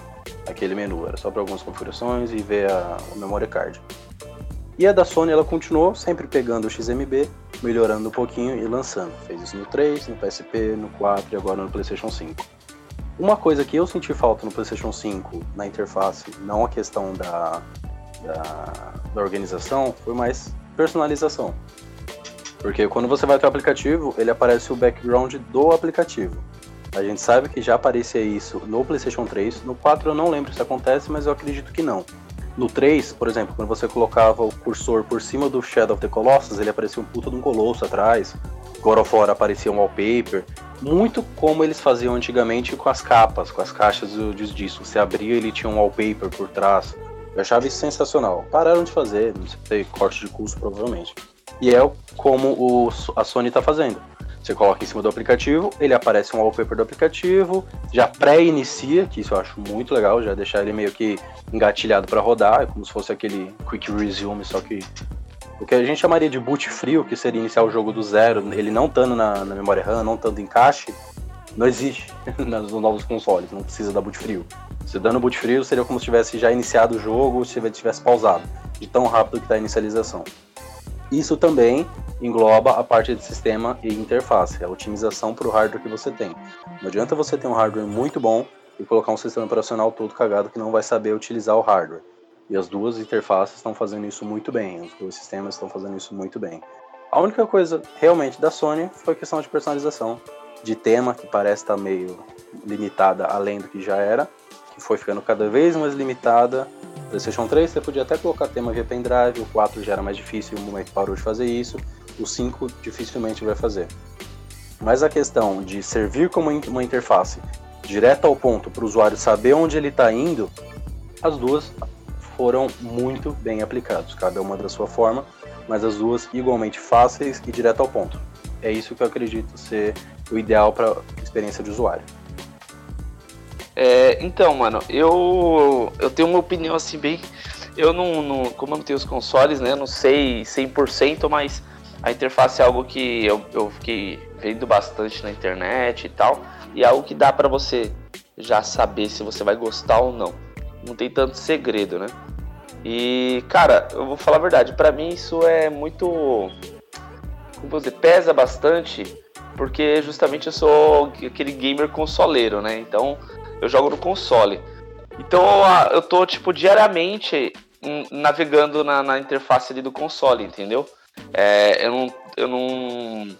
aquele menu, era só para algumas configurações e ver a, a memory card. E a da Sony ela continuou sempre pegando o XMB, melhorando um pouquinho e lançando. Fez isso no 3, no PSP, no 4 e agora no PlayStation 5. Uma coisa que eu senti falta no PlayStation 5 na interface, não a questão da, da, da organização, foi mais personalização. Porque quando você vai ter o aplicativo, ele aparece o background do aplicativo. A gente sabe que já aparecia isso no PlayStation 3. No 4 eu não lembro se acontece, mas eu acredito que não. No 3, por exemplo, quando você colocava o cursor por cima do Shadow of the Colossus, ele aparecia um puta de um colosso atrás. God of War aparecia um wallpaper muito como eles faziam antigamente com as capas, com as caixas dos discos. Você abria ele tinha um wallpaper por trás. Eu achava isso sensacional. Pararam de fazer, não sei, corte de custo provavelmente. E é como o, a Sony está fazendo. Você coloca em cima do aplicativo, ele aparece um wallpaper do aplicativo, já pré-inicia, que isso eu acho muito legal, já deixar ele meio que engatilhado para rodar, é como se fosse aquele quick resume, só que o que a gente chamaria de boot frio, que seria iniciar o jogo do zero, ele não estando na, na, memória RAM, não estando em caixa, não existe nos novos consoles, não precisa da boot frio. Se dando boot frio, seria como se tivesse já iniciado o jogo, se tivesse pausado, de tão rápido que está a inicialização. Isso também engloba a parte de sistema e interface, a otimização para o hardware que você tem. Não adianta você ter um hardware muito bom e colocar um sistema operacional todo cagado que não vai saber utilizar o hardware. E as duas interfaces estão fazendo isso muito bem, os dois sistemas estão fazendo isso muito bem. A única coisa realmente da Sony foi a questão de personalização, de tema, que parece estar meio limitada além do que já era, que foi ficando cada vez mais limitada. PlayStation 3 você podia até colocar tema via pendrive, o 4 já era mais difícil, o momento parou de fazer isso, o 5 dificilmente vai fazer. Mas a questão de servir como uma interface direto ao ponto para o usuário saber onde ele está indo, as duas foram muito bem aplicados, cada uma da sua forma, mas as duas igualmente fáceis e direto ao ponto. É isso que eu acredito ser o ideal para experiência de usuário. É, então, mano, eu eu tenho uma opinião assim bem, eu não, não como eu não tenho os consoles, né, não sei 100%, mas a interface é algo que eu, eu fiquei vendo bastante na internet e tal, e é algo que dá para você já saber se você vai gostar ou não não tem tanto segredo, né? E, cara, eu vou falar a verdade, para mim isso é muito. Como dizer, pesa bastante, porque justamente eu sou aquele gamer consoleiro, né? Então eu jogo no console. Então eu tô, tipo, diariamente navegando na, na interface ali do console, entendeu? É, eu não. Eu não.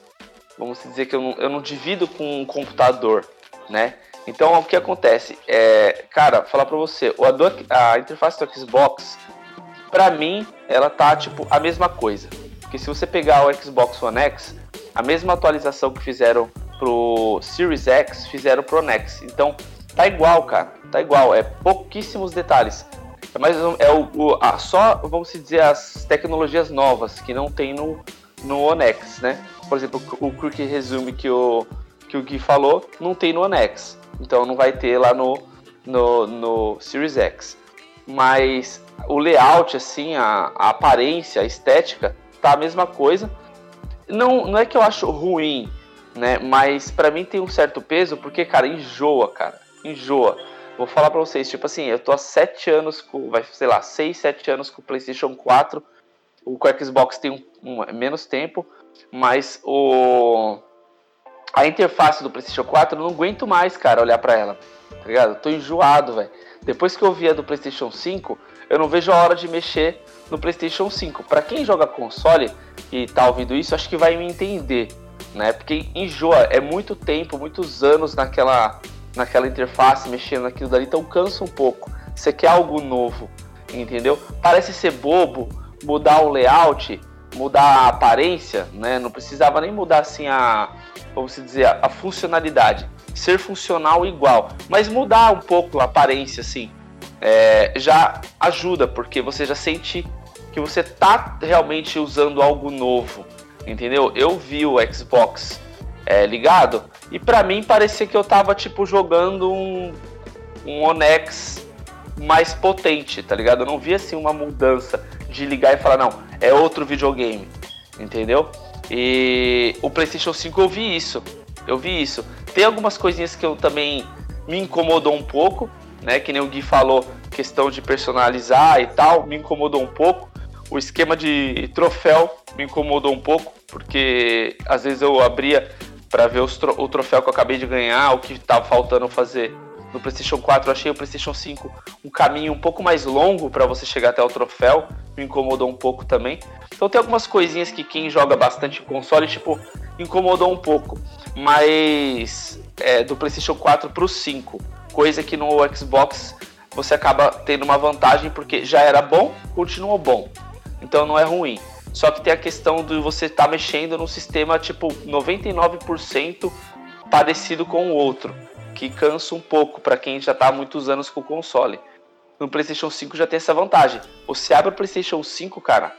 Vamos dizer que eu não, eu não divido com um computador, né? Então, o que acontece? É, cara, falar pra você, o, a interface do Xbox, pra mim, ela tá, tipo, a mesma coisa. Porque se você pegar o Xbox One X, a mesma atualização que fizeram pro Series X, fizeram pro Nex. Então, tá igual, cara. Tá igual. É pouquíssimos detalhes. É mais é o, o a, só vamos dizer as tecnologias novas que não tem no no One X, né? Por exemplo, o Quick Resume que o que o Gui falou não tem no One X, então não vai ter lá no no, no Series X. Mas o layout, assim, a, a aparência, a estética, tá a mesma coisa. Não, não é que eu acho ruim, né? Mas para mim tem um certo peso, porque, cara, enjoa, cara. Enjoa. Vou falar pra vocês, tipo assim, eu tô há 7 anos com, vai, sei lá, 6, 7 anos com o PlayStation 4. O Xbox tem um, um, menos tempo, mas o a interface do PlayStation 4 eu não aguento mais, cara, olhar para ela. Tá ligado? Eu tô enjoado, velho. Depois que eu vi a do PlayStation 5, eu não vejo a hora de mexer no PlayStation 5. Para quem joga console e tá ouvindo isso, acho que vai me entender, né? Porque enjoa, é muito tempo, muitos anos naquela naquela interface, mexendo naquilo dali, então cansa um pouco. Você quer algo novo, entendeu? Parece ser bobo mudar o layout, mudar a aparência, né? Não precisava nem mudar assim a, vamos dizer, a funcionalidade. Ser funcional igual, mas mudar um pouco a aparência, assim, é, já ajuda, porque você já sente que você tá realmente usando algo novo, entendeu? Eu vi o Xbox é, ligado e para mim parecia que eu tava tipo jogando um, um Onex mais potente, tá ligado? Eu não vi assim uma mudança de ligar e falar, não, é outro videogame, entendeu? E o PlayStation 5 eu vi isso, eu vi isso. Tem algumas coisinhas que eu também me incomodou um pouco, né? Que nem o Gui falou, questão de personalizar e tal, me incomodou um pouco. O esquema de troféu me incomodou um pouco, porque às vezes eu abria para ver tro o troféu que eu acabei de ganhar, o que estava faltando fazer no PlayStation 4. Eu achei o PlayStation 5 um caminho um pouco mais longo para você chegar até o troféu, me incomodou um pouco também. Então tem algumas coisinhas que quem joga bastante console, tipo, incomodou um pouco. Mas é, do PlayStation 4 para o 5, coisa que no Xbox você acaba tendo uma vantagem porque já era bom, continuou bom. Então não é ruim. Só que tem a questão de você estar tá mexendo num sistema tipo 99% parecido com o outro, que cansa um pouco para quem já está há muitos anos com o console. No PlayStation 5 já tem essa vantagem. Você abre o PlayStation 5, cara,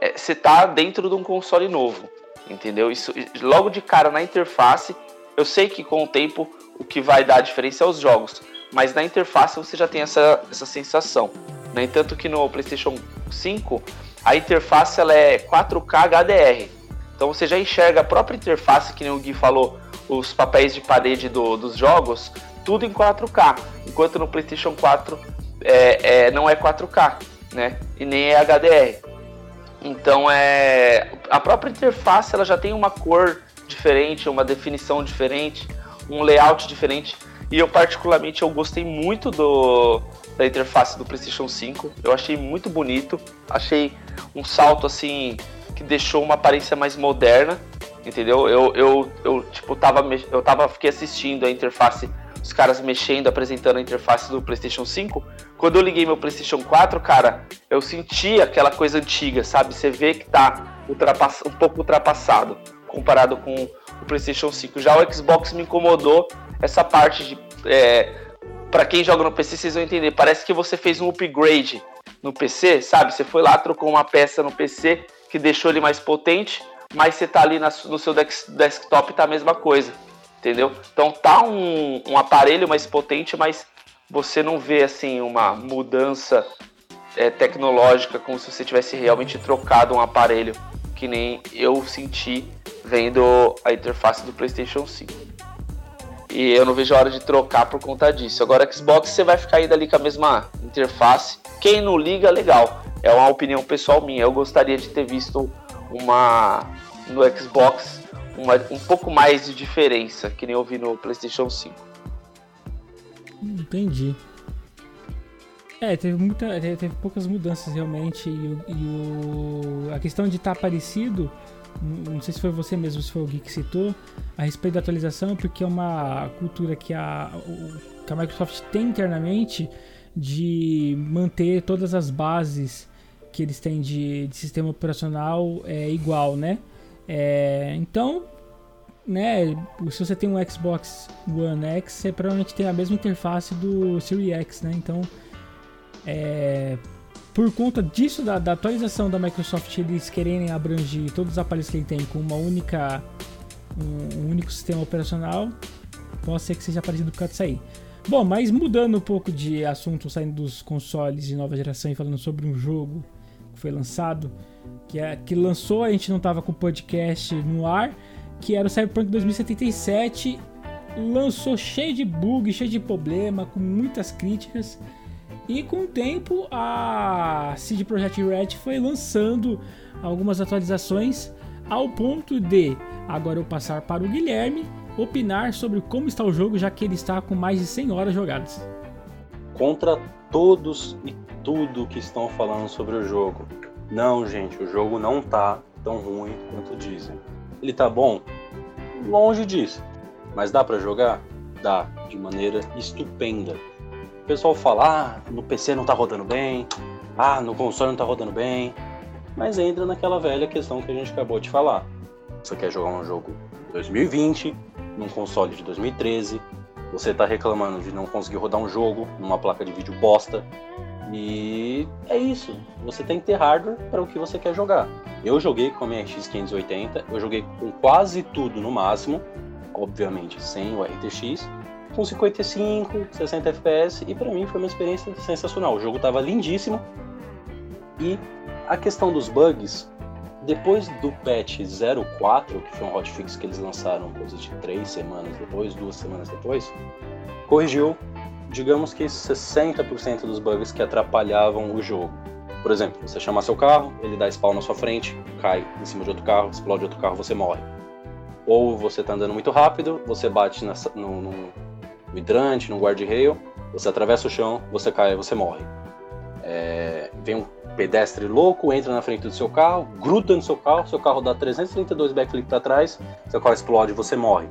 é, você tá dentro de um console novo, entendeu? Isso logo de cara na interface. Eu sei que com o tempo o que vai dar a diferença é os jogos, mas na interface você já tem essa, essa sensação. No entanto que no PlayStation 5 a interface ela é 4K HDR. Então você já enxerga a própria interface, que nem o Gui falou, os papéis de parede do, dos jogos, tudo em 4K. Enquanto no PlayStation 4 é, é, não é 4K, né? E nem é HDR. Então é a própria interface ela já tem uma cor diferente, uma definição diferente, um layout diferente. E eu particularmente eu gostei muito do, da interface do PlayStation 5. Eu achei muito bonito, achei um salto assim que deixou uma aparência mais moderna, entendeu? Eu, eu, eu tipo tava eu tava fiquei assistindo a interface, os caras mexendo, apresentando a interface do PlayStation 5. Quando eu liguei meu PlayStation 4, cara, eu senti aquela coisa antiga, sabe? Você vê que tá um pouco ultrapassado comparado com o PlayStation 5. Já o Xbox me incomodou essa parte de é, para quem joga no PC, vocês vão entender. Parece que você fez um upgrade no PC, sabe? Você foi lá, trocou uma peça no PC que deixou ele mais potente, mas você tá ali na, no seu desktop tá a mesma coisa, entendeu? Então tá um, um aparelho mais potente, mas você não vê assim uma mudança é, tecnológica como se você tivesse realmente trocado um aparelho que nem eu senti vendo a interface do PlayStation 5. E eu não vejo a hora de trocar por conta disso. Agora, Xbox você vai ficar ainda ali com a mesma interface. Quem não liga, legal. É uma opinião pessoal minha. Eu gostaria de ter visto uma no Xbox uma, um pouco mais de diferença, que nem eu vi no PlayStation 5. Entendi. É, teve, muita, teve poucas mudanças realmente. E, e o, a questão de estar tá parecido não sei se foi você mesmo, se foi o Gui que citou, a respeito da atualização, porque é uma cultura que a, que a Microsoft tem internamente de manter todas as bases que eles têm de, de sistema operacional é, igual, né? É, então, né, se você tem um Xbox One X, você provavelmente tem a mesma interface do Series X, né? Então, É, por conta disso, da, da, atualização da Microsoft, eles quererem abranger todos os aparelhos que ele tem com uma única, um, um único sistema operacional, pode ser que seja parecido por causa disso aí. Bom, mas mudando um pouco de assunto, saindo dos consoles de nova geração e falando sobre um jogo que foi lançado, que, é, que lançou, a gente não estava com o podcast no ar, que era o Cyberpunk 2077, lançou cheio de bug, cheio de problema, com muitas críticas. E com o tempo, a CD Projekt Red foi lançando algumas atualizações ao ponto de agora eu passar para o Guilherme opinar sobre como está o jogo, já que ele está com mais de 100 horas jogadas. Contra todos e tudo que estão falando sobre o jogo. Não, gente, o jogo não tá tão ruim quanto dizem. Ele tá bom? Longe disso. Mas dá para jogar? Dá, de maneira estupenda. O pessoal fala, ah, no PC não tá rodando bem, ah, no console não tá rodando bem. Mas entra naquela velha questão que a gente acabou de falar. Você quer jogar um jogo 2020, num console de 2013, você está reclamando de não conseguir rodar um jogo numa placa de vídeo bosta. E é isso. Você tem que ter hardware para o que você quer jogar. Eu joguei com a minha RX 580, eu joguei com quase tudo no máximo, obviamente sem o RTX, com 55, 60 FPS e para mim foi uma experiência sensacional. O jogo estava lindíssimo e a questão dos bugs depois do patch 04, que foi um hotfix que eles lançaram coisa de três semanas depois, duas semanas depois, corrigiu, digamos que 60% dos bugs que atrapalhavam o jogo. Por exemplo, você chama seu carro, ele dá spawn na sua frente, cai em cima de outro carro, explode outro carro, você morre. Ou você está andando muito rápido, você bate no, no, no hidrante, no guardrail, você atravessa o chão, você cai você morre. É, vem um pedestre louco entra na frente do seu carro, gruda no seu carro, seu carro dá 332 backflip para trás, seu carro explode você morre.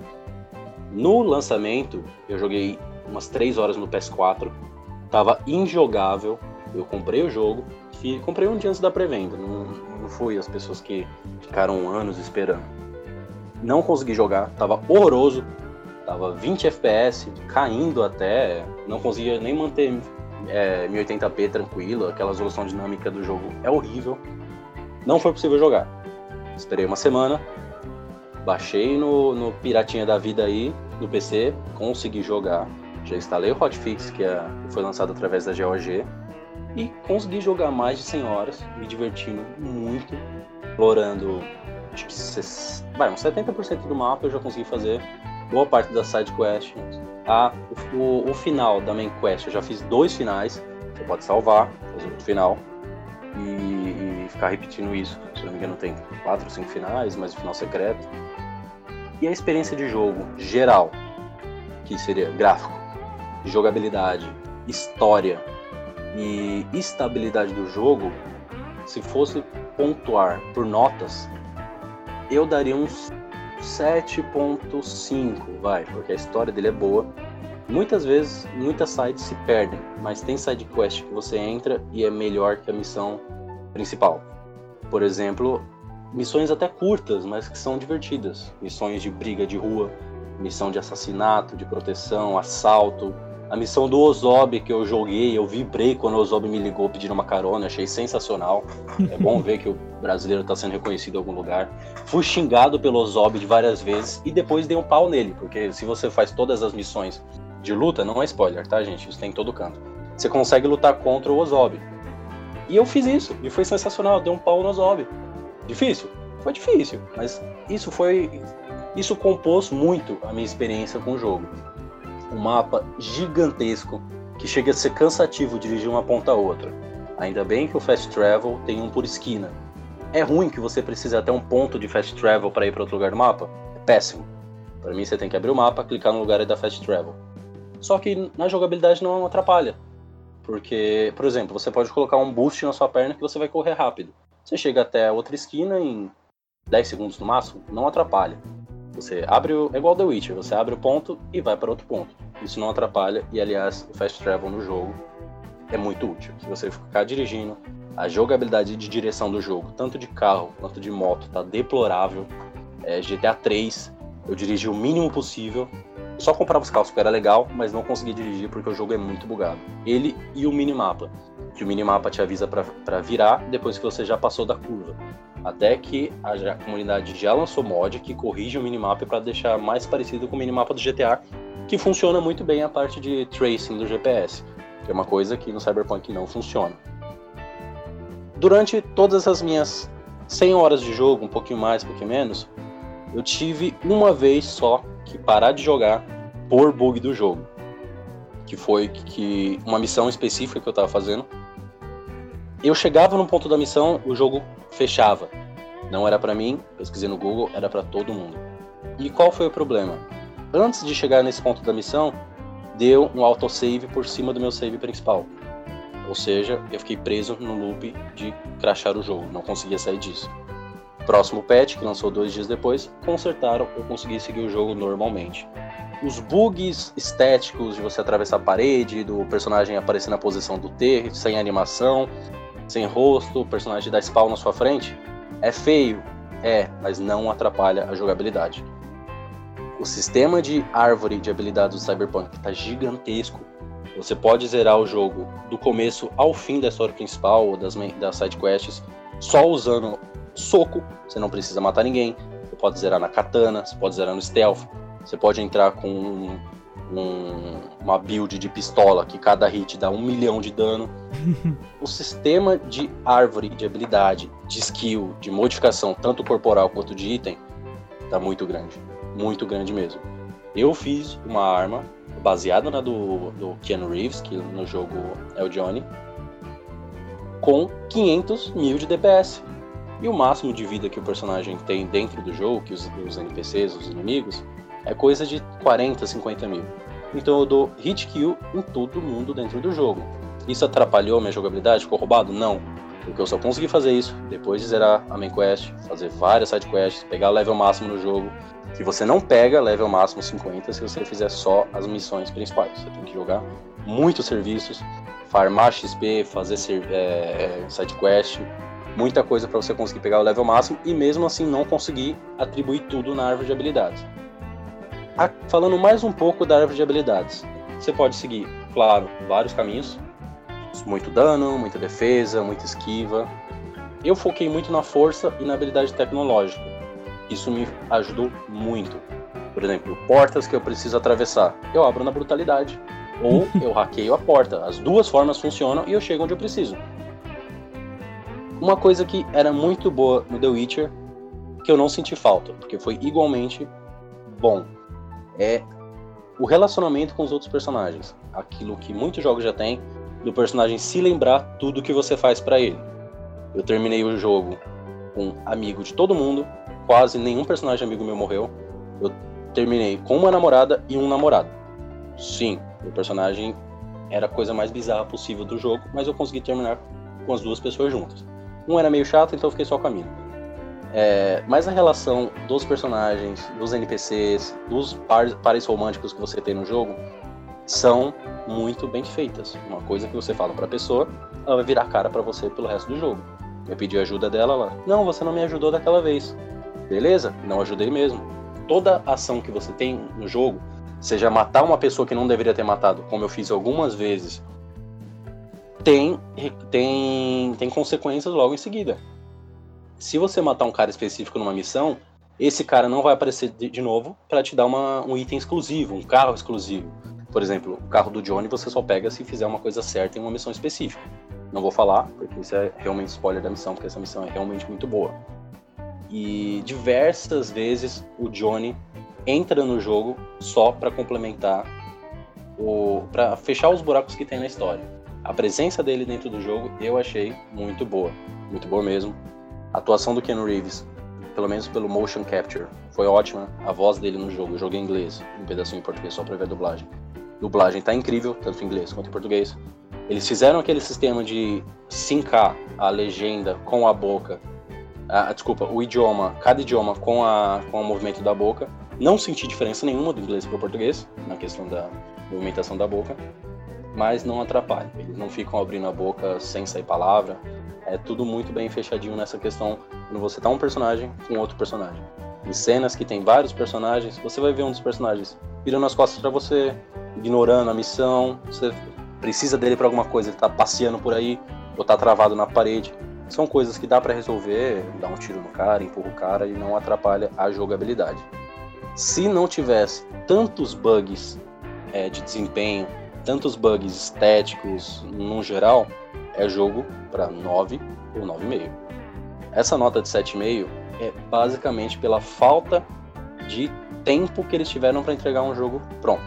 No lançamento, eu joguei umas 3 horas no PS4, tava injogável. Eu comprei o jogo, e comprei um dia antes da pré-venda, não, não fui as pessoas que ficaram anos esperando. Não consegui jogar, tava horroroso, tava 20 FPS, caindo até, não conseguia nem manter é, 1080p tranquilo, aquela resolução dinâmica do jogo é horrível. Não foi possível jogar. Esperei uma semana, baixei no, no Piratinha da Vida aí, no PC, consegui jogar. Já instalei o hotfix, que, é, que foi lançado através da GOG, e consegui jogar mais de 100 horas, me divertindo muito, explorando que vai, uns 70% do mapa eu já consegui fazer, boa parte das side quests, a, o, o, final da main quest. Eu já fiz dois finais. Você pode salvar, fazer outro final e, e, ficar repetindo isso. Se não me engano, tem quatro cinco finais, mas o final secreto. E a experiência de jogo geral, que seria gráfico, jogabilidade, história e estabilidade do jogo, se fosse pontuar por notas, eu daria uns 7.5, vai, porque a história dele é boa. Muitas vezes, muitas sides se perdem, mas tem side quest que você entra e é melhor que a missão principal. Por exemplo, missões até curtas, mas que são divertidas. Missões de briga de rua, missão de assassinato, de proteção, assalto, a missão do Ozob que eu joguei, eu vibrei quando o Ozob me ligou pedindo uma carona, achei sensacional. É bom ver que o brasileiro está sendo reconhecido em algum lugar. Fui xingado pelo Ozob de várias vezes e depois dei um pau nele, porque se você faz todas as missões de luta, não é spoiler, tá, gente? Isso tem em todo canto. Você consegue lutar contra o Ozob. E eu fiz isso, e foi sensacional, dei um pau no Ozob. Difícil? Foi difícil, mas isso foi. Isso compôs muito a minha experiência com o jogo um mapa gigantesco que chega a ser cansativo dirigir uma ponta a outra. Ainda bem que o Fast Travel tem um por esquina. É ruim que você precise até um ponto de Fast Travel para ir para outro lugar do mapa? É péssimo. Para mim, você tem que abrir o mapa, clicar no lugar e dar Fast Travel. Só que na jogabilidade não atrapalha. Porque, por exemplo, você pode colocar um boost na sua perna que você vai correr rápido. Você chega até outra esquina em 10 segundos no máximo, não atrapalha. Você abre o. É igual The Witcher, você abre o ponto e vai para outro ponto. Isso não atrapalha, e aliás, o Fast Travel no jogo é muito útil. Se você ficar dirigindo, a jogabilidade de direção do jogo, tanto de carro quanto de moto, tá deplorável. É, GTA 3, eu dirigi o mínimo possível. Só comprava os carros porque era legal, mas não conseguia dirigir porque o jogo é muito bugado. Ele e o minimapa, que o minimapa te avisa para virar depois que você já passou da curva. Até que a comunidade já lançou mod que corrige o minimapa para deixar mais parecido com o minimapa do GTA, que funciona muito bem a parte de tracing do GPS, que é uma coisa que no Cyberpunk não funciona. Durante todas as minhas 100 horas de jogo, um pouquinho mais, um pouquinho menos, eu tive uma vez só que parar de jogar por bug do jogo. Que foi que uma missão específica que eu estava fazendo. Eu chegava no ponto da missão, o jogo fechava. Não era para mim, pesquisei no Google, era para todo mundo. E qual foi o problema? Antes de chegar nesse ponto da missão, deu um autosave por cima do meu save principal. Ou seja, eu fiquei preso no loop de crashar o jogo, não conseguia sair disso. Próximo patch, que lançou dois dias depois, consertaram, eu consegui seguir o jogo normalmente. Os bugs estéticos de você atravessar a parede, do personagem aparecer na posição do T, sem animação, sem rosto, o personagem dar spawn na sua frente, é feio, é, mas não atrapalha a jogabilidade. O sistema de árvore de habilidades do Cyberpunk está gigantesco. Você pode zerar o jogo do começo ao fim da história principal ou das, das sidequests só usando soco, você não precisa matar ninguém. Você pode zerar na katana, você pode zerar no stealth, você pode entrar com um, um, uma build de pistola que cada hit dá um milhão de dano. o sistema de árvore de habilidade, de skill, de modificação, tanto corporal quanto de item, tá muito grande. Muito grande mesmo. Eu fiz uma arma baseada na do, do Keanu Reeves, que no jogo é o Johnny, com 500 mil de DPS. E o máximo de vida que o personagem tem dentro do jogo, que os, os NPCs, os inimigos, é coisa de 40, 50 mil. Então eu dou hit kill em todo mundo dentro do jogo. Isso atrapalhou minha jogabilidade? Ficou roubado? Não. Porque eu só consegui fazer isso depois de zerar a main quest, fazer várias side quests, pegar o level máximo no jogo. Que você não pega level máximo 50 se você fizer só as missões principais. Você tem que jogar muitos serviços, farmar XP, fazer é, side quest, muita coisa para você conseguir pegar o level máximo e mesmo assim não conseguir atribuir tudo na árvore de habilidades. Falando mais um pouco da árvore de habilidades, você pode seguir, claro, vários caminhos, muito dano, muita defesa, muita esquiva. Eu foquei muito na força e na habilidade tecnológica. Isso me ajudou muito. Por exemplo, portas que eu preciso atravessar, eu abro na brutalidade. Ou eu hackeio a porta. As duas formas funcionam e eu chego onde eu preciso. Uma coisa que era muito boa no The Witcher, que eu não senti falta, porque foi igualmente bom, é o relacionamento com os outros personagens. Aquilo que muitos jogos já têm, do personagem se lembrar tudo que você faz para ele. Eu terminei o jogo com amigo de todo mundo, quase nenhum personagem amigo meu morreu. Eu terminei com uma namorada e um namorado. Sim, o personagem era a coisa mais bizarra possível do jogo, mas eu consegui terminar com as duas pessoas juntas. Um era meio chato, então eu fiquei só com a mina. É, mas a relação dos personagens, dos NPCs, dos pares, pares românticos que você tem no jogo são muito bem feitas. Uma coisa que você fala pra pessoa, ela vai virar cara para você pelo resto do jogo. Eu pedi ajuda dela, ela, não, você não me ajudou daquela vez. Beleza? Não ajudei mesmo. Toda ação que você tem no jogo, seja matar uma pessoa que não deveria ter matado, como eu fiz algumas vezes, tem, tem, tem consequências logo em seguida. Se você matar um cara específico numa missão, esse cara não vai aparecer de, novo para te dar uma, um item exclusivo, um carro exclusivo. Por exemplo, o carro do Johnny você só pega se fizer uma coisa certa em uma missão específica. Não vou falar, porque isso é realmente spoiler da missão, porque essa missão é realmente muito boa. E diversas vezes o Johnny entra no jogo só para complementar o para fechar os buracos que tem na história. A presença dele dentro do jogo eu achei muito boa, muito boa mesmo. A atuação do Ken Reeves, pelo menos pelo motion capture, foi ótima. A voz dele no jogo, eu joguei em inglês, um pedacinho em português só para ver a dublagem. A dublagem tá incrível, tanto em inglês quanto em português. Eles fizeram aquele sistema de sincar a legenda com a boca, a, desculpa, o idioma, cada idioma com, a, com o movimento da boca. Não senti diferença nenhuma do inglês para o português, na questão da movimentação da boca mas não atrapalha. Eles não ficam abrindo a boca sem sair palavra. É tudo muito bem fechadinho nessa questão quando você tá um personagem com outro personagem. Em cenas que tem vários personagens, você vai ver um dos personagens virando as costas para você, ignorando a missão, você precisa dele para alguma coisa, ele tá passeando por aí, ou tá travado na parede. São coisas que dá para resolver, dá um tiro no cara, empurra o cara e não atrapalha a jogabilidade. Se não tivesse tantos bugs é, de desempenho, tantos bugs estéticos no geral, é jogo para 9 ou 9,5. Essa nota de 7,5 é basicamente pela falta de tempo que eles tiveram para entregar um jogo pronto.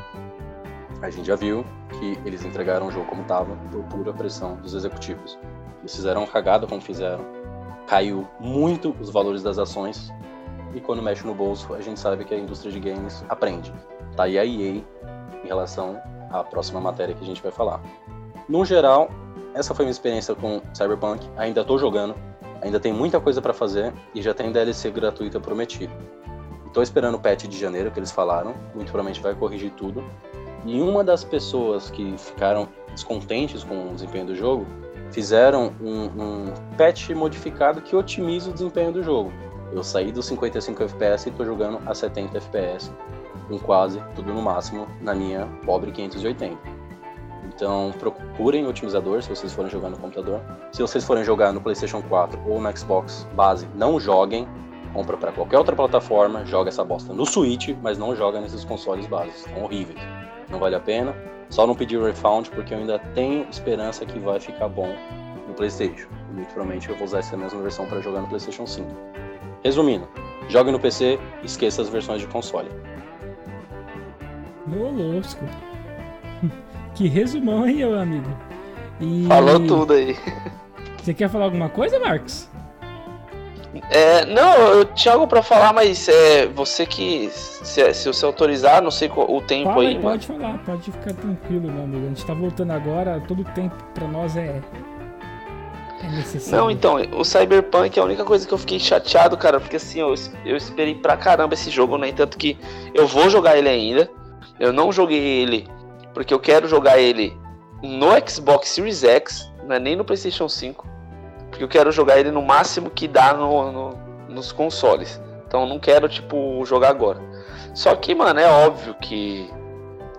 A gente já viu que eles entregaram o jogo como estava por pura pressão dos executivos. Eles fizeram cagada como fizeram, caiu muito os valores das ações e quando mexe no bolso a gente sabe que a indústria de games aprende. Tá aí a EA em relação à próxima matéria que a gente vai falar. No geral, essa foi minha experiência com Cyberpunk. Ainda estou jogando, ainda tem muita coisa para fazer e já tem DLC gratuita prometido. Estou esperando o patch de janeiro que eles falaram, muito provavelmente vai corrigir tudo. E uma das pessoas que ficaram descontentes com o desempenho do jogo fizeram um, um patch modificado que otimiza o desempenho do jogo. Eu saí dos 55 FPS e estou jogando a 70 FPS, com quase tudo no máximo na minha pobre 580. Então procurem otimizador se vocês forem jogar no computador. Se vocês forem jogar no PlayStation 4 ou no Xbox base, não joguem. Compra para qualquer outra plataforma, joga essa bosta no Switch, mas não joga nesses consoles bases. São horríveis. Não vale a pena. Só não pedir refund porque eu ainda tenho esperança que vai ficar bom no PlayStation. Muito provavelmente eu vou usar essa mesma versão para jogar no PlayStation 5. Resumindo, jogue no PC, esqueça as versões de console. Molusco. Que resumão aí, meu amigo. E... Falou tudo aí. Você quer falar alguma coisa, Marcos? É, não, eu tinha algo para falar, mas é, você que, se, se você autorizar, não sei o tempo Fala, aí. Pode mano. falar, pode ficar tranquilo, meu amigo. A gente tá voltando agora, todo tempo para nós é, é necessário. Não, então, o Cyberpunk é a única coisa que eu fiquei chateado, cara, porque assim, eu, eu esperei pra caramba esse jogo, né? Tanto que eu vou jogar ele ainda. Eu não joguei ele porque eu quero jogar ele no Xbox Series X, não é nem no PlayStation 5, porque eu quero jogar ele no máximo que dá no, no, nos consoles. Então não quero, tipo, jogar agora. Só que, mano, é óbvio que,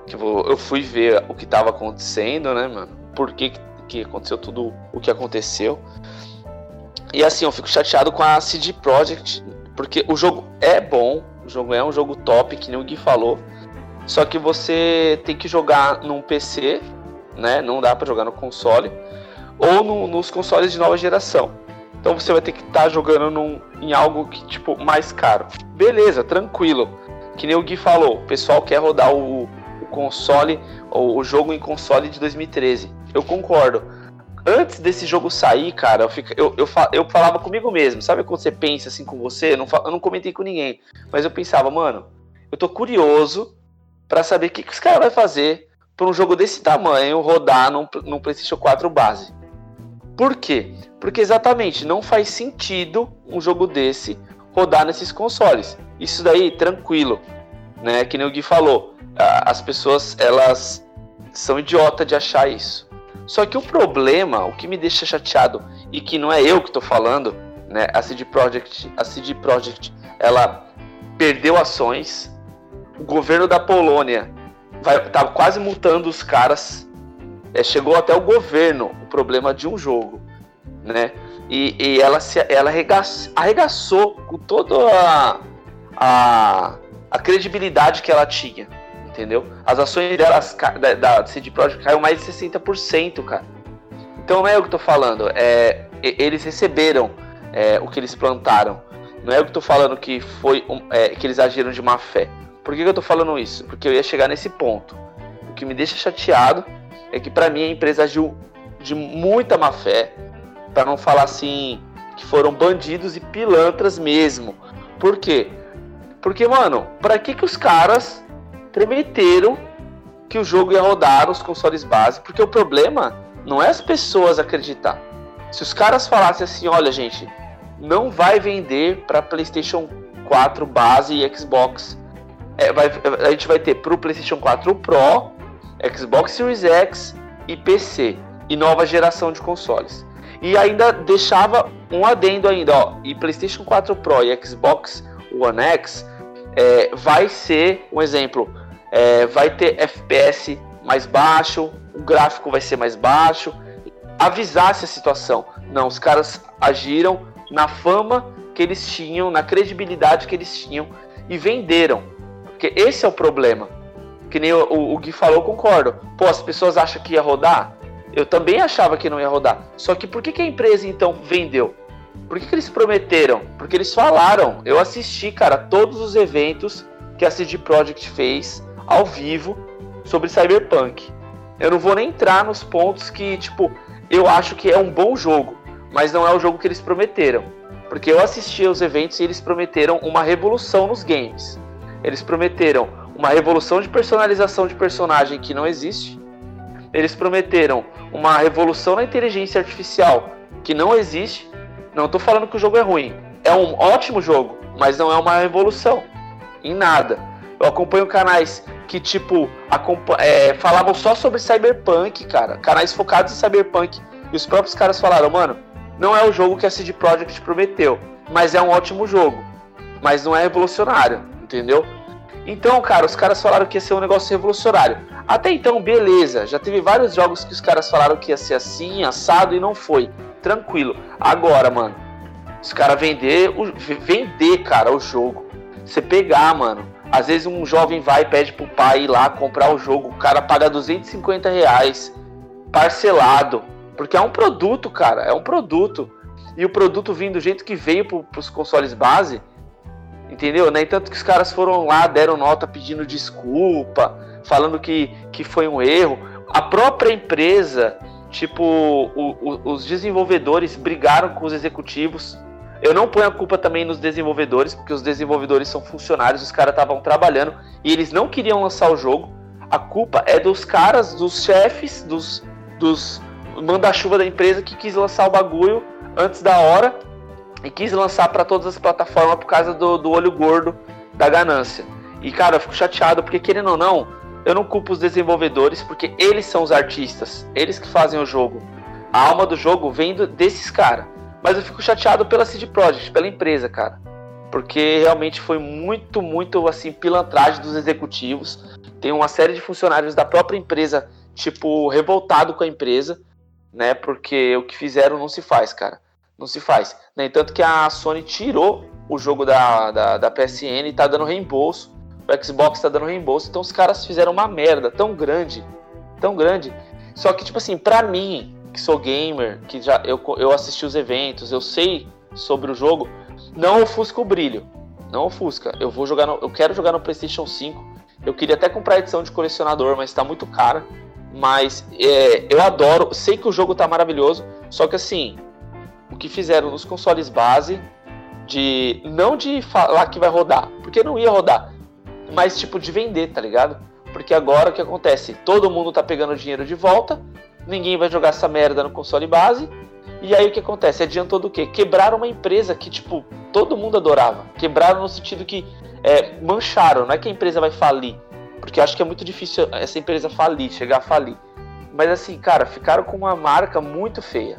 que eu fui ver o que tava acontecendo, né, mano? Por que, que aconteceu tudo o que aconteceu. E assim, eu fico chateado com a CD Projekt, porque o jogo é bom, o jogo é um jogo top, que nem o Gui falou. Só que você tem que jogar num PC, né? Não dá para jogar no console ou no, nos consoles de nova geração. Então você vai ter que estar tá jogando num, em algo que tipo mais caro. Beleza, tranquilo. Que nem o Gui falou, o pessoal quer rodar o, o console ou o jogo em console de 2013. Eu concordo. Antes desse jogo sair, cara, eu, fico, eu, eu, eu falava comigo mesmo. Sabe quando você pensa assim com você? Eu não, eu não comentei com ninguém. Mas eu pensava, mano, eu tô curioso para saber o que, que os caras vão fazer para um jogo desse tamanho rodar num, num PlayStation 4 base. Por quê? Porque exatamente não faz sentido um jogo desse rodar nesses consoles. Isso daí, tranquilo, né? Que nem o Gui falou, as pessoas elas são idiota de achar isso. Só que o problema, o que me deixa chateado e que não é eu que estou falando, né? A CD Projekt, a CD Projekt, ela perdeu ações, o governo da Polônia vai, tá quase multando os caras. É, chegou até o governo o problema de um jogo, né? E, e ela se ela arregaçou, arregaçou com toda a, a, a, credibilidade que ela tinha, entendeu? As ações delas da, da CD Projekt caiu mais de 60%, cara. Então não é o que eu tô falando, é, eles receberam é, o que eles plantaram. Não é o que eu tô falando que foi é, que eles agiram de má fé. Por que, que eu tô falando isso? Porque eu ia chegar nesse ponto. O que me deixa chateado é que para mim a empresa agiu de muita má fé, para não falar assim que foram bandidos e pilantras mesmo. Por quê? Porque, mano, para que que os caras prometeram que o jogo ia rodar nos consoles base? Porque o problema não é as pessoas acreditar. Se os caras falassem assim, olha, gente, não vai vender para PlayStation 4 base e Xbox é, vai, a gente vai ter para o PlayStation 4 Pro, Xbox Series X e PC e nova geração de consoles. E ainda deixava um adendo ainda, ó, e PlayStation 4 Pro e Xbox One X é, vai ser um exemplo é, vai ter FPS mais baixo, o gráfico vai ser mais baixo. Avisasse a situação. Não, os caras agiram na fama que eles tinham, na credibilidade que eles tinham e venderam. Porque esse é o problema. Que nem o, o Gui falou, concordo. Pô, as pessoas acham que ia rodar? Eu também achava que não ia rodar. Só que por que, que a empresa então vendeu? Por que, que eles prometeram? Porque eles falaram. Eu assisti, cara, todos os eventos que a CD Projekt fez ao vivo sobre Cyberpunk. Eu não vou nem entrar nos pontos que, tipo, eu acho que é um bom jogo, mas não é o jogo que eles prometeram. Porque eu assisti aos eventos e eles prometeram uma revolução nos games. Eles prometeram uma revolução de personalização de personagem que não existe. Eles prometeram uma revolução na inteligência artificial que não existe. Não estou falando que o jogo é ruim. É um ótimo jogo, mas não é uma revolução em nada. Eu acompanho canais que, tipo, é, falavam só sobre Cyberpunk, cara. Canais focados em Cyberpunk. E os próprios caras falaram, mano, não é o jogo que a CD Projekt prometeu, mas é um ótimo jogo. Mas não é revolucionário, entendeu? Então, cara, os caras falaram que ia ser um negócio revolucionário. Até então, beleza. Já teve vários jogos que os caras falaram que ia ser assim, assado e não foi. Tranquilo. Agora, mano, os caras vender, vender, cara, o jogo. Você pegar, mano. Às vezes um jovem vai e pede pro pai ir lá comprar o jogo. O cara paga 250 reais parcelado. Porque é um produto, cara. É um produto. E o produto vindo do jeito que veio pro, pros consoles base Entendeu? Nem tanto que os caras foram lá, deram nota pedindo desculpa, falando que, que foi um erro. A própria empresa, tipo, o, o, os desenvolvedores brigaram com os executivos. Eu não ponho a culpa também nos desenvolvedores, porque os desenvolvedores são funcionários, os caras estavam trabalhando e eles não queriam lançar o jogo. A culpa é dos caras, dos chefes, dos, dos manda-chuva da empresa que quis lançar o bagulho antes da hora e quis lançar para todas as plataformas por causa do, do olho gordo da ganância. E cara, eu fico chateado porque querendo ou não, eu não culpo os desenvolvedores porque eles são os artistas, eles que fazem o jogo. A alma do jogo vem do, desses caras. Mas eu fico chateado pela CD Projekt, pela empresa, cara. Porque realmente foi muito, muito assim, pilantragem dos executivos. Tem uma série de funcionários da própria empresa, tipo, revoltado com a empresa, né? Porque o que fizeram não se faz, cara não se faz. No entanto que a Sony tirou o jogo da, da, da PSN e tá dando reembolso. O Xbox tá dando reembolso. Então os caras fizeram uma merda tão grande, tão grande. Só que, tipo assim, pra mim, que sou gamer, que já eu, eu assisti os eventos, eu sei sobre o jogo, não ofusca o brilho. Não ofusca. Eu vou jogar no, eu quero jogar no PlayStation 5. Eu queria até comprar a edição de colecionador, mas tá muito cara. Mas é, eu adoro, sei que o jogo tá maravilhoso, só que assim, o que fizeram nos consoles base de não de falar que vai rodar, porque não ia rodar, mas tipo de vender, tá ligado? Porque agora o que acontece? Todo mundo tá pegando dinheiro de volta, ninguém vai jogar essa merda no console base. E aí o que acontece? Adiantou do quê? Quebraram uma empresa que, tipo, todo mundo adorava. Quebraram no sentido que é, mancharam, não é que a empresa vai falir. Porque eu acho que é muito difícil essa empresa falir, chegar a falir. Mas assim, cara, ficaram com uma marca muito feia.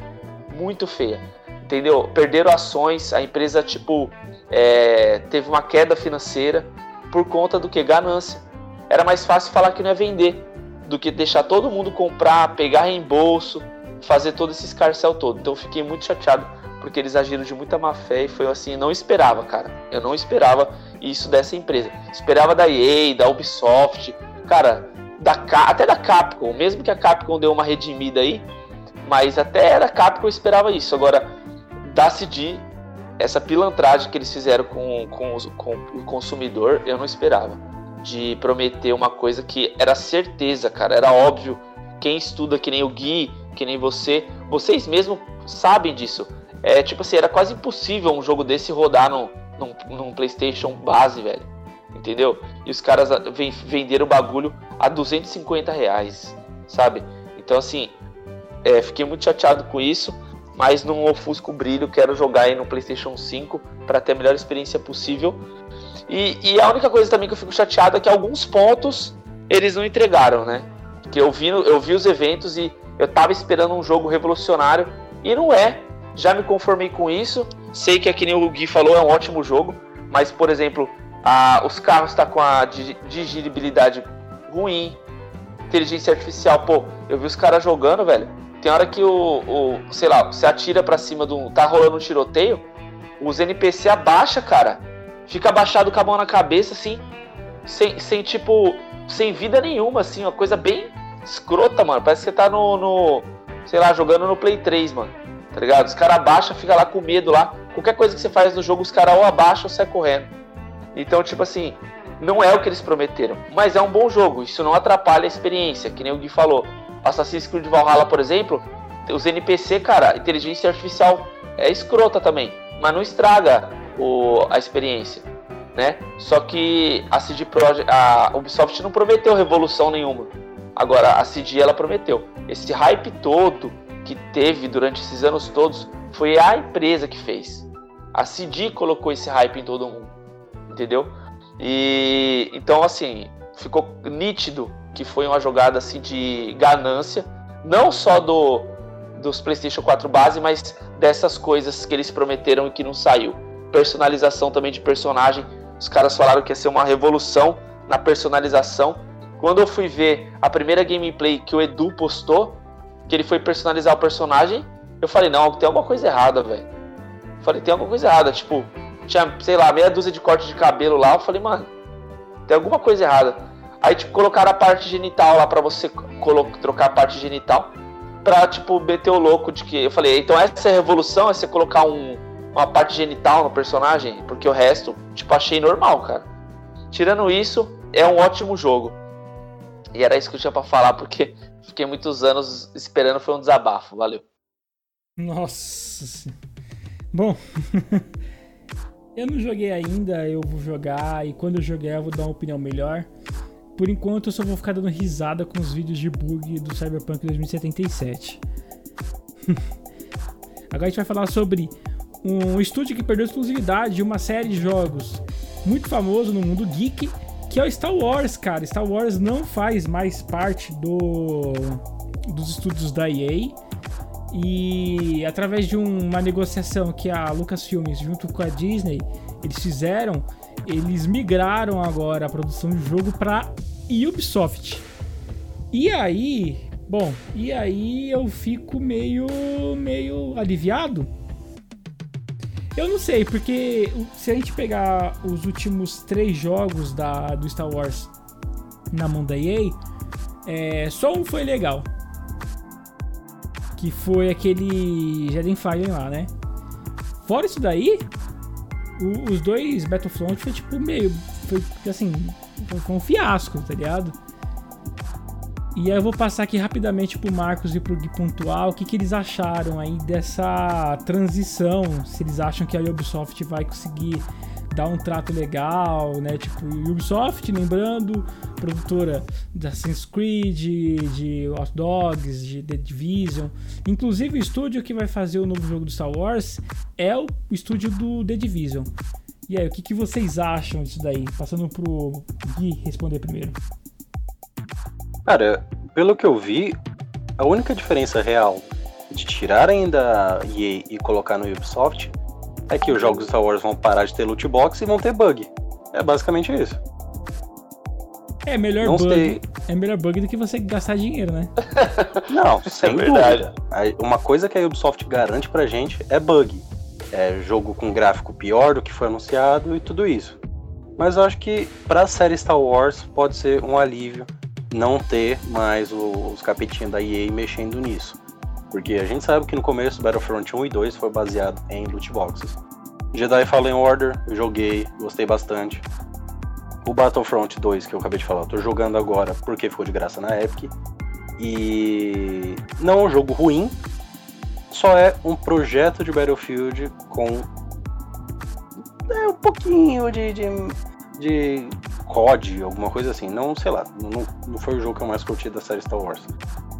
Muito feia entendeu? Perderam ações, a empresa, tipo, é, teve uma queda financeira por conta do que? Ganância. Era mais fácil falar que não é vender do que deixar todo mundo comprar, pegar reembolso, fazer todo esse escarcel todo. Então eu fiquei muito chateado porque eles agiram de muita má fé e foi assim, não esperava, cara. Eu não esperava isso dessa empresa. Esperava da EA, da Ubisoft, cara, da até da Capcom, mesmo que a Capcom deu uma redimida aí, mas até da Capcom eu esperava isso. Agora, da CD, essa pilantragem que eles fizeram com, com, com o consumidor, eu não esperava. De prometer uma coisa que era certeza, cara, era óbvio. Quem estuda que nem o Gui, que nem você, vocês mesmos sabem disso. É tipo assim, era quase impossível um jogo desse rodar num, num, num PlayStation base, velho. Entendeu? E os caras venderam o bagulho a 250 reais, sabe? Então, assim, é, fiquei muito chateado com isso mas não ofusco o brilho, quero jogar aí no PlayStation 5 para ter a melhor experiência possível. E, e, a única coisa também que eu fico chateado é que alguns pontos eles não entregaram, né? Que eu vi, eu vi os eventos e eu tava esperando um jogo revolucionário e não é. Já me conformei com isso. Sei que é que nem o Gui falou, é um ótimo jogo, mas por exemplo, a, os carros tá com a dirigibilidade ruim. Inteligência artificial, pô, eu vi os caras jogando, velho. Tem hora que o, o sei lá, você atira pra cima do. tá rolando um tiroteio, os NPC abaixa, cara. Fica abaixado com a mão na cabeça, assim, sem, sem tipo, sem vida nenhuma, assim, uma coisa bem escrota, mano. Parece que você tá no, no sei lá, jogando no Play 3, mano. Tá ligado? Os caras abaixam, fica lá com medo lá. Qualquer coisa que você faz no jogo, os caras ou abaixam ou saem correndo. Então, tipo assim, não é o que eles prometeram. Mas é um bom jogo. Isso não atrapalha a experiência, que nem o Gui falou. Assassin's Creed Valhalla, por exemplo, os NPC, cara, inteligência artificial é escrota também. Mas não estraga o, a experiência. Né? Só que a CD Projekt, a Ubisoft não prometeu revolução nenhuma. Agora, a CD ela prometeu. Esse hype todo que teve durante esses anos todos foi a empresa que fez. A CD colocou esse hype em todo mundo entendeu? E então assim, ficou nítido que foi uma jogada assim de ganância, não só do dos PlayStation 4 base, mas dessas coisas que eles prometeram e que não saiu. Personalização também de personagem. Os caras falaram que ia ser uma revolução na personalização. Quando eu fui ver a primeira gameplay que o Edu postou, que ele foi personalizar o personagem, eu falei, não, tem alguma coisa errada, velho. Falei, tem alguma coisa errada, tipo, tinha, sei lá, meia dúzia de cortes de cabelo lá. Eu falei, mano, tem alguma coisa errada. Aí, tipo, colocaram a parte genital lá pra você trocar a parte genital. Pra, tipo, meter o louco de que. Eu falei, então essa é revolução, é você colocar um, uma parte genital no personagem? Porque o resto, tipo, achei normal, cara. Tirando isso, é um ótimo jogo. E era isso que eu tinha pra falar, porque fiquei muitos anos esperando, foi um desabafo. Valeu. Nossa. Bom. Eu não joguei ainda, eu vou jogar e quando eu jogar eu vou dar uma opinião melhor. Por enquanto eu só vou ficar dando risada com os vídeos de bug do Cyberpunk 2077. Agora a gente vai falar sobre um estúdio que perdeu exclusividade de uma série de jogos muito famoso no mundo geek, que é o Star Wars, cara. Star Wars não faz mais parte do dos estúdios da EA e através de uma negociação que a Lucasfilmes junto com a Disney eles fizeram, eles migraram agora a produção do jogo para Ubisoft. E aí, bom, e aí eu fico meio meio aliviado. Eu não sei, porque se a gente pegar os últimos três jogos da, do Star Wars na mão da EA, é, só um foi legal que foi aquele Jedi Fallen lá, né? Fora isso daí, o, os dois Battlefront foi tipo meio. Foi assim. Foi um fiasco, tá ligado? E aí eu vou passar aqui rapidamente pro Marcos e pro Gui pontual o que, que eles acharam aí dessa transição. Se eles acham que a Ubisoft vai conseguir dar um trato legal, né? Tipo, Ubisoft, lembrando, produtora de Assassin's Creed, de Hot Dogs, de The Division. Inclusive, o estúdio que vai fazer o novo jogo do Star Wars é o estúdio do The Division. E aí, o que, que vocês acham disso daí? Passando pro Gui responder primeiro. Cara, pelo que eu vi, a única diferença real de tirarem da EA e colocar no Ubisoft é que os jogos Star Wars vão parar de ter loot box e vão ter bug. É basicamente isso. É melhor Não bug. Sei. É melhor bug do que você gastar dinheiro, né? Não, sem é dúvida. Uma coisa que a Ubisoft garante pra gente é bug. É jogo com gráfico pior do que foi anunciado e tudo isso. Mas eu acho que pra série Star Wars pode ser um alívio não ter mais os capetinhos da EA mexendo nisso. Porque a gente sabe que no começo Battlefront 1 e 2 foi baseado em loot boxes. Jedi Fallen Order, eu joguei, gostei bastante. O Battlefront 2, que eu acabei de falar, eu tô jogando agora porque ficou de graça na Epic. E não é um jogo ruim, só é um projeto de Battlefield com é, um pouquinho de, de, de COD, alguma coisa assim. Não, sei lá, não, não foi o jogo que eu mais curti da série Star Wars.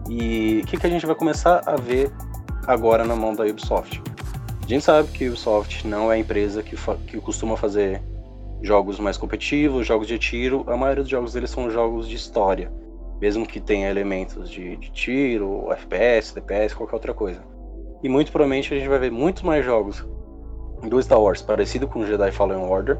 E o que, que a gente vai começar a ver agora na mão da Ubisoft? A gente sabe que a Ubisoft não é a empresa que, que costuma fazer jogos mais competitivos, jogos de tiro. A maioria dos jogos deles são jogos de história, mesmo que tenha elementos de, de tiro, FPS, DPS, qualquer outra coisa. E muito provavelmente a gente vai ver muitos mais jogos do Star Wars parecido com Jedi Fallen Order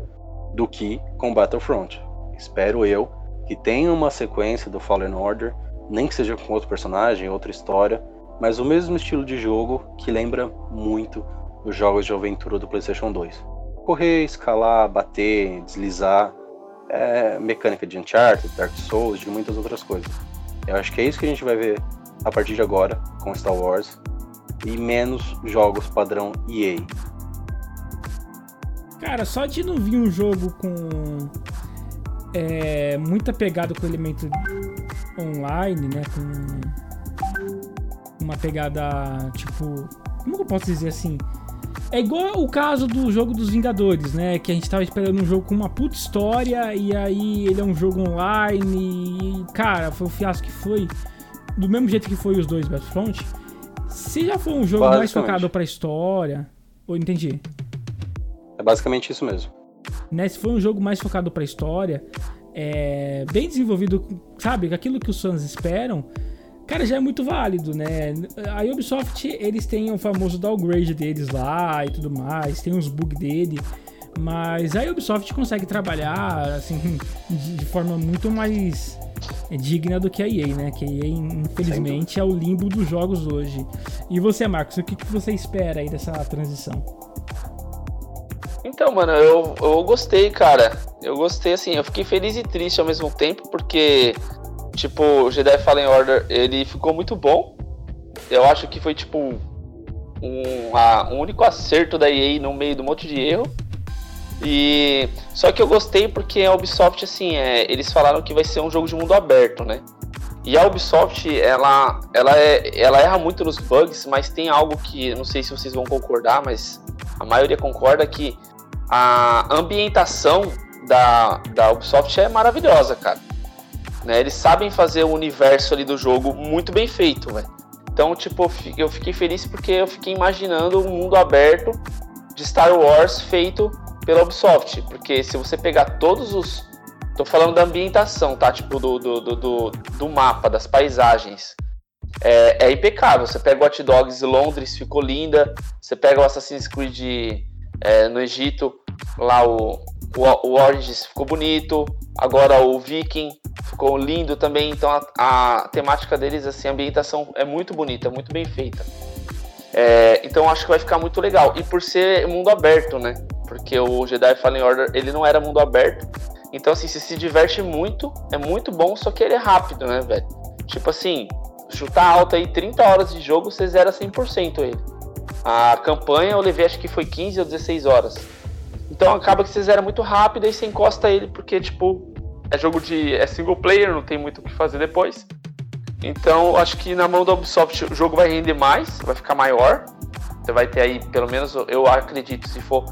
do que com Battlefront. Espero eu que tenha uma sequência do Fallen Order, nem que seja com outro personagem, outra história, mas o mesmo estilo de jogo que lembra muito os jogos de aventura do PlayStation 2. Correr, escalar, bater, deslizar, é mecânica de Uncharted, Dark Souls, de muitas outras coisas. Eu acho que é isso que a gente vai ver a partir de agora com Star Wars e menos jogos padrão EA. Cara, só de não vir um jogo com é, muita pegada com elemento online, né? Com uma pegada tipo. Como eu posso dizer assim? É igual o caso do jogo dos Vingadores, né? Que a gente tava esperando um jogo com uma puta história e aí ele é um jogo online e, cara, foi o fiasco que foi. Do mesmo jeito que foi os dois Battlefront. Se já for um jogo mais focado pra história. Ou entendi? É basicamente isso mesmo. Né, se for um jogo mais focado pra história, é, bem desenvolvido, sabe? Aquilo que os fãs esperam cara, já é muito válido, né? A Ubisoft, eles têm o famoso downgrade deles lá e tudo mais, tem os bugs dele, mas a Ubisoft consegue trabalhar, assim, de forma muito mais digna do que a EA, né? Que a EA, infelizmente, é o limbo dos jogos hoje. E você, Marcos, o que você espera aí dessa transição? Então, mano, eu, eu gostei, cara. Eu gostei, assim, eu fiquei feliz e triste ao mesmo tempo, porque Tipo, o Jedi Fallen Order, ele ficou muito bom. Eu acho que foi, tipo, um, a, um único acerto da EA no meio do monte de erro. E só que eu gostei porque a Ubisoft, assim, é, eles falaram que vai ser um jogo de mundo aberto, né? E a Ubisoft, ela, ela, é, ela erra muito nos bugs, mas tem algo que, não sei se vocês vão concordar, mas a maioria concorda que a ambientação da, da Ubisoft é maravilhosa, cara. Né? Eles sabem fazer o universo ali do jogo muito bem feito, velho. Então, tipo, eu fiquei feliz porque eu fiquei imaginando um mundo aberto de Star Wars feito pela Ubisoft. Porque se você pegar todos os. Tô falando da ambientação, tá? Tipo, do, do, do, do mapa, das paisagens. É, é, impecável. Você pega o Hot Dogs Londres, ficou linda. Você pega o Assassin's Creed é, no Egito, lá o, o, o Origins ficou bonito. Agora o Viking ficou lindo também. Então a, a, temática deles, assim, a ambientação é muito bonita, muito bem feita. É, então acho que vai ficar muito legal. E por ser mundo aberto, né? Porque o Jedi Fallen Order ele não era mundo aberto. Então, assim, você se diverte muito, é muito bom, só que ele é rápido, né, velho? Tipo assim, chutar alto aí 30 horas de jogo, você zera 100% ele. A campanha eu levei acho que foi 15 ou 16 horas. Então acaba que você zera muito rápido e você encosta ele, porque, tipo, é jogo de. é single player, não tem muito o que fazer depois. Então, acho que na mão da Ubisoft o jogo vai render mais, vai ficar maior. Você vai ter aí, pelo menos, eu acredito, se for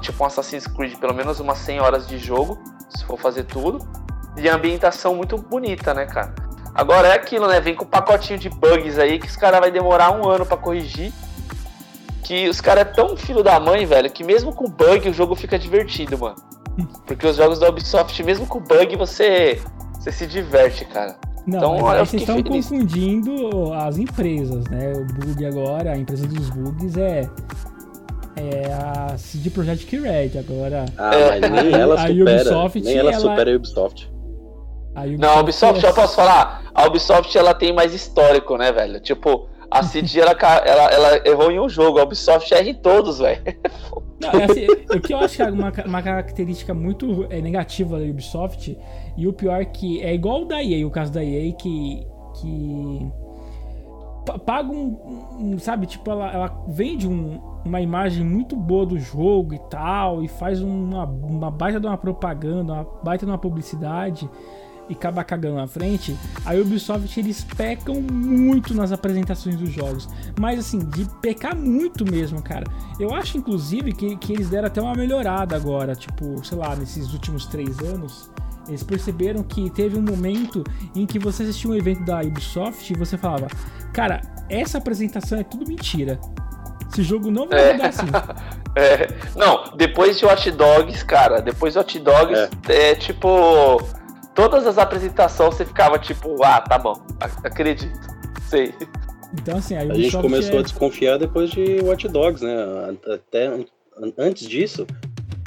tipo um Assassin's Creed, pelo menos umas 100 horas de jogo, se for fazer tudo. E a ambientação muito bonita, né, cara? Agora é aquilo, né? Vem com um pacotinho de bugs aí que os caras vai demorar um ano para corrigir. Que os caras é tão filho da mãe, velho, que mesmo com bug o jogo fica divertido, mano. Porque os jogos da Ubisoft, mesmo com bug, você, você se diverte, cara. Não, então, olha, vocês estão confundindo as empresas, né? O bug agora, a empresa dos bugs é é a CD Projekt Red agora. Ah, mas nem ela a supera, Ubisoft, nem ela, ela supera a Ubisoft. A Ubisoft Não, a Ubisoft, é... eu posso falar, a Ubisoft ela tem mais histórico, né, velho? Tipo, a CD ela, ela, ela errou em um jogo, a Ubisoft erra em todos, velho. É assim, o que eu acho que é uma, uma característica muito é, negativa da Ubisoft, e o pior é que é igual o da EA, o caso da EA, que. que paga um, um, sabe, tipo, ela, ela vende um, uma imagem muito boa do jogo e tal, e faz uma, uma baita de uma propaganda, uma baita de uma publicidade, e acaba cagando na frente, a Ubisoft eles pecam muito nas apresentações dos jogos. Mas assim, de pecar muito mesmo, cara. Eu acho inclusive que, que eles deram até uma melhorada agora, tipo, sei lá, nesses últimos três anos. Eles perceberam que teve um momento em que você assistia um evento da Ubisoft e você falava: Cara, essa apresentação é tudo mentira. Esse jogo não vai mudar é. assim. É. Não, depois de Hot Dogs, cara, depois de Hot Dogs, é, é tipo todas as apresentações você ficava tipo, ah, tá bom, acredito, sei. Então, assim, a, a gente começou é... a desconfiar depois de Watch Dogs, né? Até antes disso,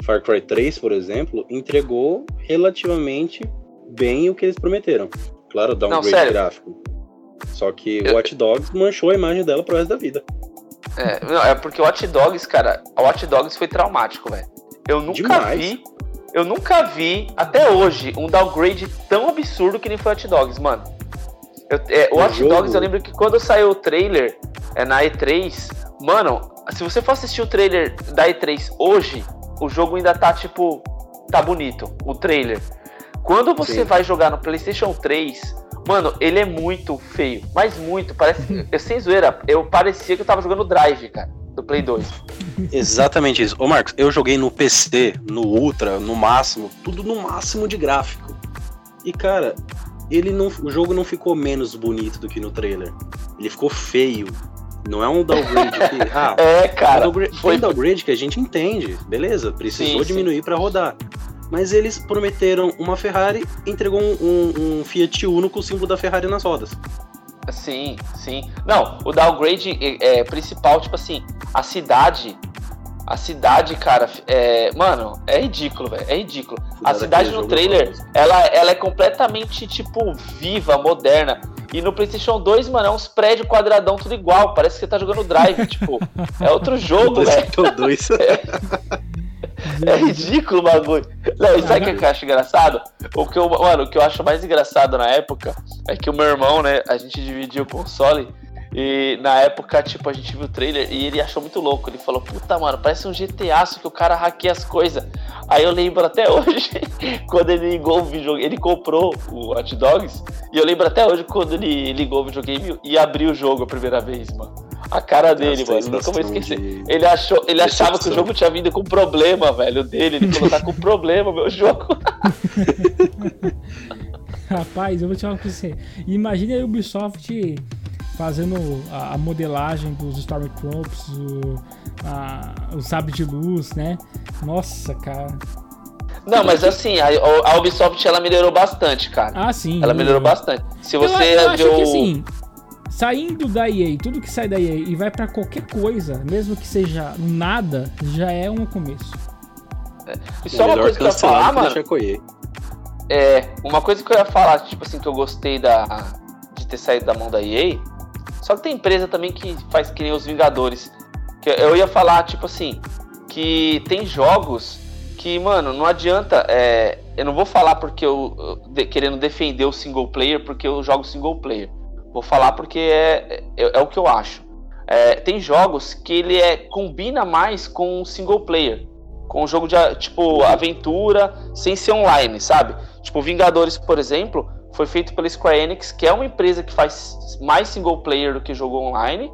Far Cry 3, por exemplo, entregou relativamente bem o que eles prometeram. Claro, dá um Não, grade gráfico. Só que Eu- o Watch Dogs manchou a imagem dela pro resto da vida. É, não, é porque o Watch Dogs, cara, o Watch Dogs foi traumático, velho. Eu nunca Demais. vi, eu nunca vi, até hoje, um downgrade tão absurdo que nem foi o Watch Dogs, mano. Eu, é, o Watch jogo- Dogs, eu lembro que quando saiu o trailer é, na E3, mano, se você for assistir o trailer da E3 hoje, o jogo ainda tá, tipo, tá bonito, o trailer. Quando você Sim. vai jogar no PlayStation 3, mano, ele é muito feio, mas muito, parece, eu sem zoeira, eu parecia que eu tava jogando Drive, cara, do Play 2. Exatamente isso. Ô Marcos, eu joguei no PC, no Ultra, no máximo, tudo no máximo de gráfico. E cara, ele não, o jogo não ficou menos bonito do que no trailer. Ele ficou feio. Não é um downgrade que. Ah, É, um cara, downgrade, foi tem downgrade que a gente entende, beleza? Precisou Sim, diminuir pra rodar. Mas eles prometeram uma Ferrari, entregou um, um- um Fiat Uno com o símbolo da Ferrari nas rodas. Sim, sim. Não, o downgrade é, é principal, tipo assim, a cidade. A cidade, cara, é, mano, é ridículo, velho. É ridículo. A Daquele cidade no trailer, ela, ela é completamente, tipo, viva, moderna. E no PlayStation 2, mano, é uns prédios quadradão tudo igual. Parece que você tá jogando Drive, tipo. É outro jogo, velho. PlayStation 2. É ridículo o bagulho. Não, e sabe o que eu acho engraçado? O que eu, mano, o que eu acho mais engraçado na época é que o meu irmão, né, a gente dividia o console. E na época, tipo, a gente viu o trailer e ele achou muito louco. Ele falou, puta, mano, parece um GTAço que o cara hackeia as coisas. Aí eu lembro até hoje, quando ele ligou o videogame, ele comprou o Hot Dogs, e eu lembro até hoje quando ele ligou o videogame e abriu o jogo a primeira vez, mano. A cara dele, mano, nunca vou esquecer. de- Ele, achou, ele achava que o jogo tinha vindo com problema, velho, dele. Ele falou, tá com problema, meu jogo. Rapaz, eu vou te falar pra você. Imagine a Ubisoft fazendo a, a modelagem dos Stormtroopers, o, a, o sabre de luz, né? Nossa, cara. Não, mas assim, a, a Ubisoft, ela melhorou bastante, cara. Ah, sim. Ela eu- melhorou bastante. Se Eu, você eu acho viu... que assim, saindo da EA, tudo que sai da EA e vai pra qualquer coisa, mesmo que seja nada, já é um começo. E só uma coisa que eu ia falar, cancelar mano. É, uma coisa que eu ia falar, tipo assim, que eu gostei da, de ter saído da mão da EA. Só que tem empresa também que faz que nem os Vingadores. Que eu ia falar, tipo assim, que tem jogos que, mano, não adianta. é, eu não vou falar porque eu, eu de- querendo defender o single player, porque eu jogo single player. Vou falar porque é, é, é o que eu acho. É, tem jogos que ele é, combina mais com single player. Com o jogo de, tipo, aventura, sem ser online, sabe? Tipo, Vingadores, por exemplo, foi feito pela Square Enix, que é uma empresa que faz mais single player do que jogo online.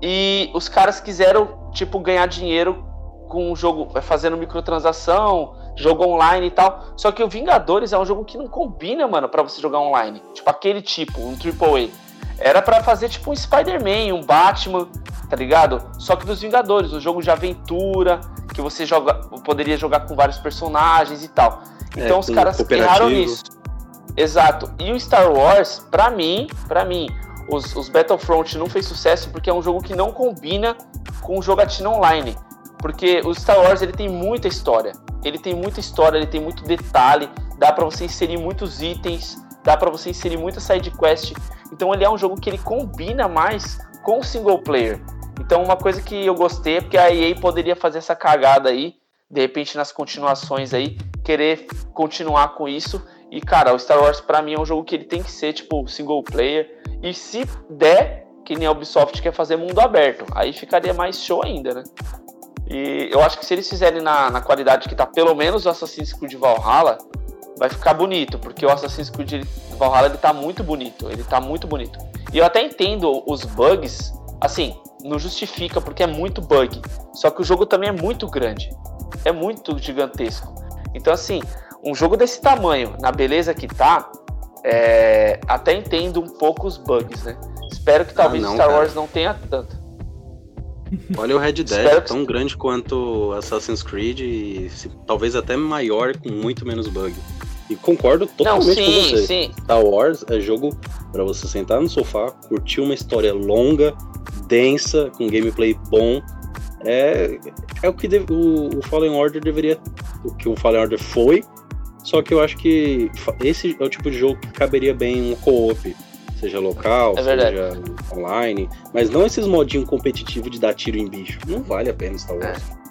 E os caras quiseram, tipo, ganhar dinheiro com o jogo, é, fazendo microtransação, jogo online e tal. Só que o Vingadores é um jogo que não combina, mano, pra você jogar online. Tipo, aquele tipo, um AAA. Era pra fazer tipo um Spider-Man, um Batman, tá ligado? Só que dos Vingadores, um jogo de aventura, que você joga, poderia jogar com vários personagens e tal. É, Então os com caras erraram nisso. Exato. E o Star Wars, pra mim, para mim, os, os Battlefront não fez sucesso porque é um jogo que não combina com jogatina online. Porque o Star Wars ele tem muita história. Ele tem muita história, ele tem muito detalhe, dá pra você inserir muitos itens, dá pra você inserir muita side quest. Então ele é um jogo que ele combina mais com o single player. Então uma coisa que eu gostei é porque a EA poderia fazer essa cagada aí, de repente nas continuações aí, querer continuar com isso. E cara, o Star Wars pra mim é um jogo que ele tem que ser tipo single player. E se der, que nem a Ubisoft quer fazer mundo aberto, aí ficaria mais show ainda, né? E eu acho que se eles fizerem na, na qualidade que tá pelo menos o Assassin's Creed Valhalla, vai ficar bonito, porque o Assassin's Creed Valhalla ele tá muito bonito, ele tá muito bonito. E eu até entendo os bugs, assim, não justifica porque é muito bug, só que o jogo também é muito grande, é muito gigantesco. Então assim, um jogo desse tamanho, na beleza que tá, é, até entendo um pouco os bugs, né? Espero que talvez não, Star cara. Wars não tenha tanto. Olha o Red Dead, que- tão grande quanto Assassin's Creed e se- talvez até maior com muito menos bug. E concordo Não, totalmente com sim, você. sim. Star Wars é jogo pra você sentar no sofá, curtir uma história longa, densa, com gameplay bom. É, é o que deve- o, o Fallen Order deveria. O que o Fallen Order foi Só que eu acho que esse é o tipo de jogo que caberia bem um co-op. Seja local, é seja online. Mas não esses modinhos competitivos de dar tiro em bicho. Não vale a pena Star Wars. É.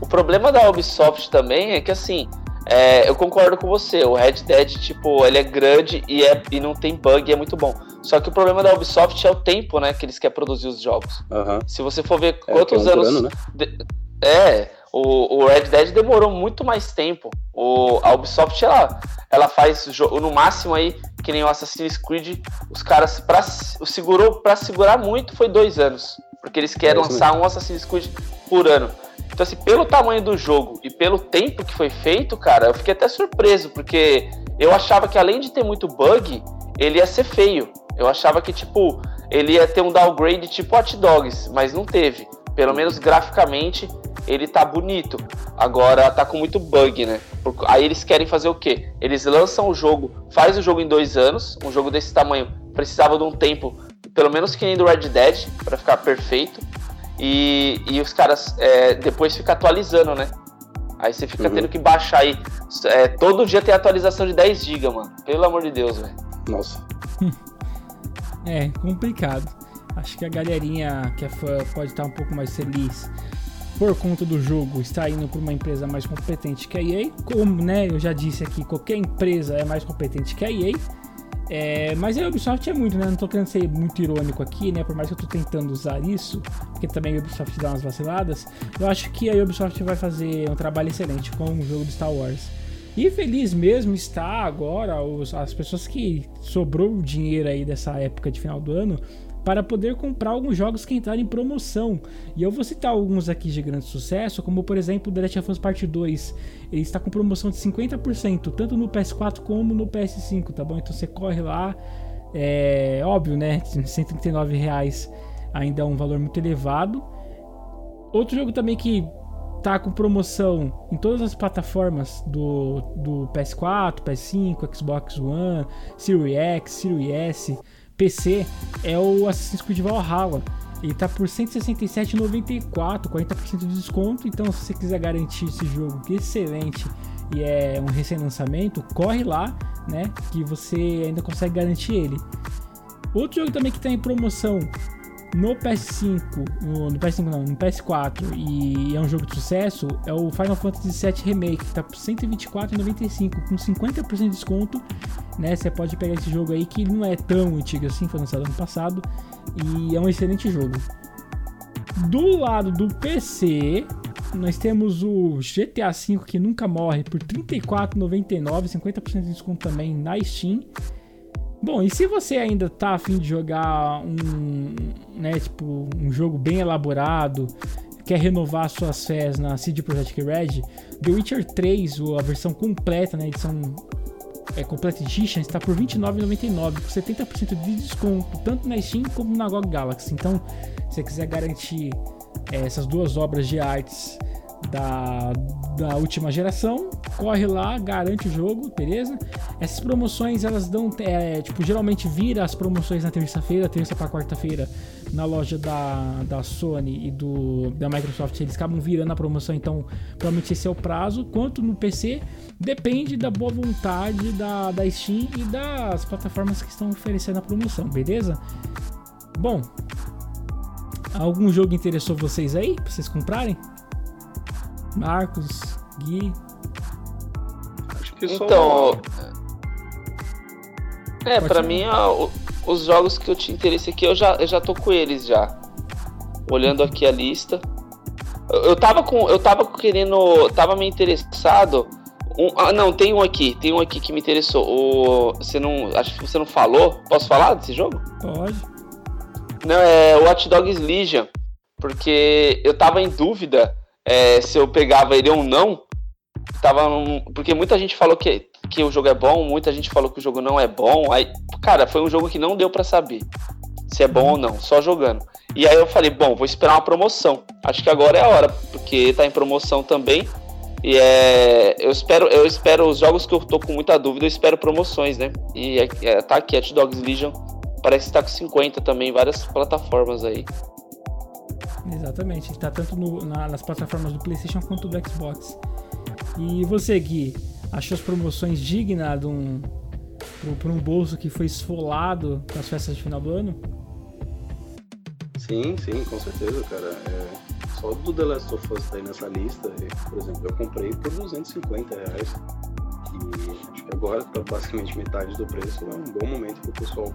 O problema da Ubisoft também é que assim, é, eu concordo com você. O Red Dead, tipo, ele é grande e, é, e não tem bug, é muito bom. Só que o problema da Ubisoft é o tempo, né, que eles querem produzir os jogos. Uhum. Se você for ver é, quantos é um anos. Ano, né? de, é, o, o, Red Dead demorou muito mais tempo. O, a Ubisoft, ela, ela faz no máximo aí, que nem o Assassin's Creed, os caras, pra, segurou, pra segurar muito, foi dois anos. Porque eles querem é lançar um Assassin's Creed por ano. Então, assim, pelo tamanho do jogo e pelo tempo que foi feito, cara, eu fiquei até surpreso, porque eu achava que além de ter muito bug, ele ia ser feio. Eu achava que, tipo, ele ia ter um downgrade tipo Hot Dogs, mas não teve. Pelo menos graficamente, ele tá bonito. Agora tá com muito bug, né? Aí eles querem fazer o quê? Eles lançam o jogo, faz o jogo em dois anos, um jogo desse tamanho precisava de um tempo, pelo menos que nem do Red Dead, para ficar perfeito. E, e os caras é, depois ficam atualizando, né? Aí você fica uhum. tendo que baixar aí. É, todo dia tem atualização de 10 GB, mano. Pelo amor de Deus, velho. Nossa. é, complicado. Acho que a galerinha que é fã pode estar um pouco mais feliz por conta do jogo estar indo para uma empresa mais competente que a EA. Como né, eu já disse aqui, qualquer empresa é mais competente que a EA. É, mas a Ubisoft é muito, né? Não tô querendo ser muito irônico aqui, né? Por mais que eu tô tentando usar isso, porque também a Ubisoft dá umas vaciladas, eu acho que a Ubisoft vai fazer um trabalho excelente com o jogo de Star Wars. E feliz mesmo está agora os, as pessoas que sobrou o dinheiro aí dessa época de final do ano para poder comprar alguns jogos que entraram em promoção. E eu vou citar alguns aqui de grande sucesso, como por exemplo The Last of Us Part 2. Ele está com promoção de 50%, tanto no PS4 como no PS5, tá bom? Então você corre lá, é óbvio, né? 139 reais ainda é um valor muito elevado. Outro jogo também que tá com promoção em todas as plataformas do, do PS4, PS5, Xbox One, Series X, Series S PC é o Assassin's Creed Valhalla. Ele tá por 167,94, 40% de desconto. Então, se você quiser garantir esse jogo que é excelente e é um recém-lançamento, corre lá, né? Que você ainda consegue garantir ele. Outro jogo também que está em promoção no PS5, no, no, PS5 não, no PS4 e é um jogo de sucesso, é o Final Fantasy VII Remake, que tá por 124,95 com 50% de desconto, né? Você pode pegar esse jogo aí que não é tão antigo assim, foi lançado ano passado e é um excelente jogo. Do lado do PC, nós temos o GTA V que nunca morre por R$ 34,99, 50% de desconto também na Steam. Bom, e se você ainda tá afim de jogar um, né, tipo, um jogo bem elaborado, quer renovar suas fés na CD Projekt Red, The Witcher 3, a versão completa, né, edição é, Complete Edition, está por R$ 29,99, com 70% de desconto, tanto na Steam como na GOG Galaxy. Então, se você quiser garantir é, essas duas obras de artes da, da última geração, corre lá, garante o jogo, beleza? Essas promoções elas dão, é, tipo, geralmente vira as promoções na terça-feira, terça para quarta-feira, na loja da, da Sony e do da Microsoft, eles acabam virando a promoção, então provavelmente esse é o prazo. Quanto no PC, depende da boa vontade da, da Steam e das plataformas que estão oferecendo a promoção, beleza? Bom, algum jogo interessou vocês aí pra vocês comprarem? Marcos, Gui. Que então, é, para mim ó, os jogos que eu tinha interesse aqui eu já eu já tô com eles já. Olhando aqui a lista. Eu, eu tava com eu tava querendo, tava me interessado um, ah, não, tem um aqui, tem um aqui que me interessou. O, você não, acho que você não falou. Posso falar desse jogo? Pode. Não, é Watch Dogs Legion, porque eu tava em dúvida é, se eu pegava ele ou não. Tava num, porque muita gente falou que, que o jogo é bom, muita gente falou que o jogo não é bom. Aí, cara, foi um jogo que não deu para saber se é bom ou não, só jogando. E aí eu falei, bom, vou esperar uma promoção. Acho que agora é a hora, porque tá em promoção também. E é, eu espero, eu espero os jogos que eu tô com muita dúvida, eu espero promoções, né? E é, é, tá aqui, Hot Dogs Legion, parece que tá com 50 também, várias plataformas aí. Exatamente, está tanto no, na, nas plataformas do PlayStation quanto do Xbox. E você, Gui, Achou as promoções dignas de um, por um bolso que foi esfolado com as festas de final do ano? Sim, sim, com certeza, cara. É, só do The Last of Us tá aí nessa lista, por exemplo, eu comprei por 250 reais. E acho que agora tá basicamente metade do preço. É um bom momento para o pessoal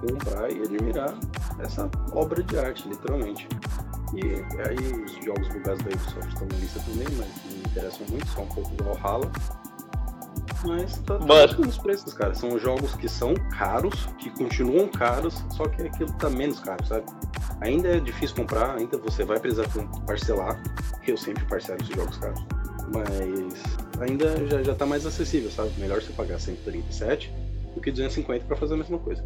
comprar e admirar essa obra de arte, literalmente. E aí os jogos bugados da Ubisoft estão na lista também, mas interessam muito, só um pouco do Valhalla. Mas tá, tá nos preços, cara. São jogos que são caros, que continuam caros, só que aquilo tá menos caro, sabe? Ainda é difícil comprar, ainda você vai precisar parcelar. Eu sempre parcelo esses jogos caros. Mas ainda já, já tá mais acessível, sabe? Melhor você pagar 137 do que 250 para fazer a mesma coisa.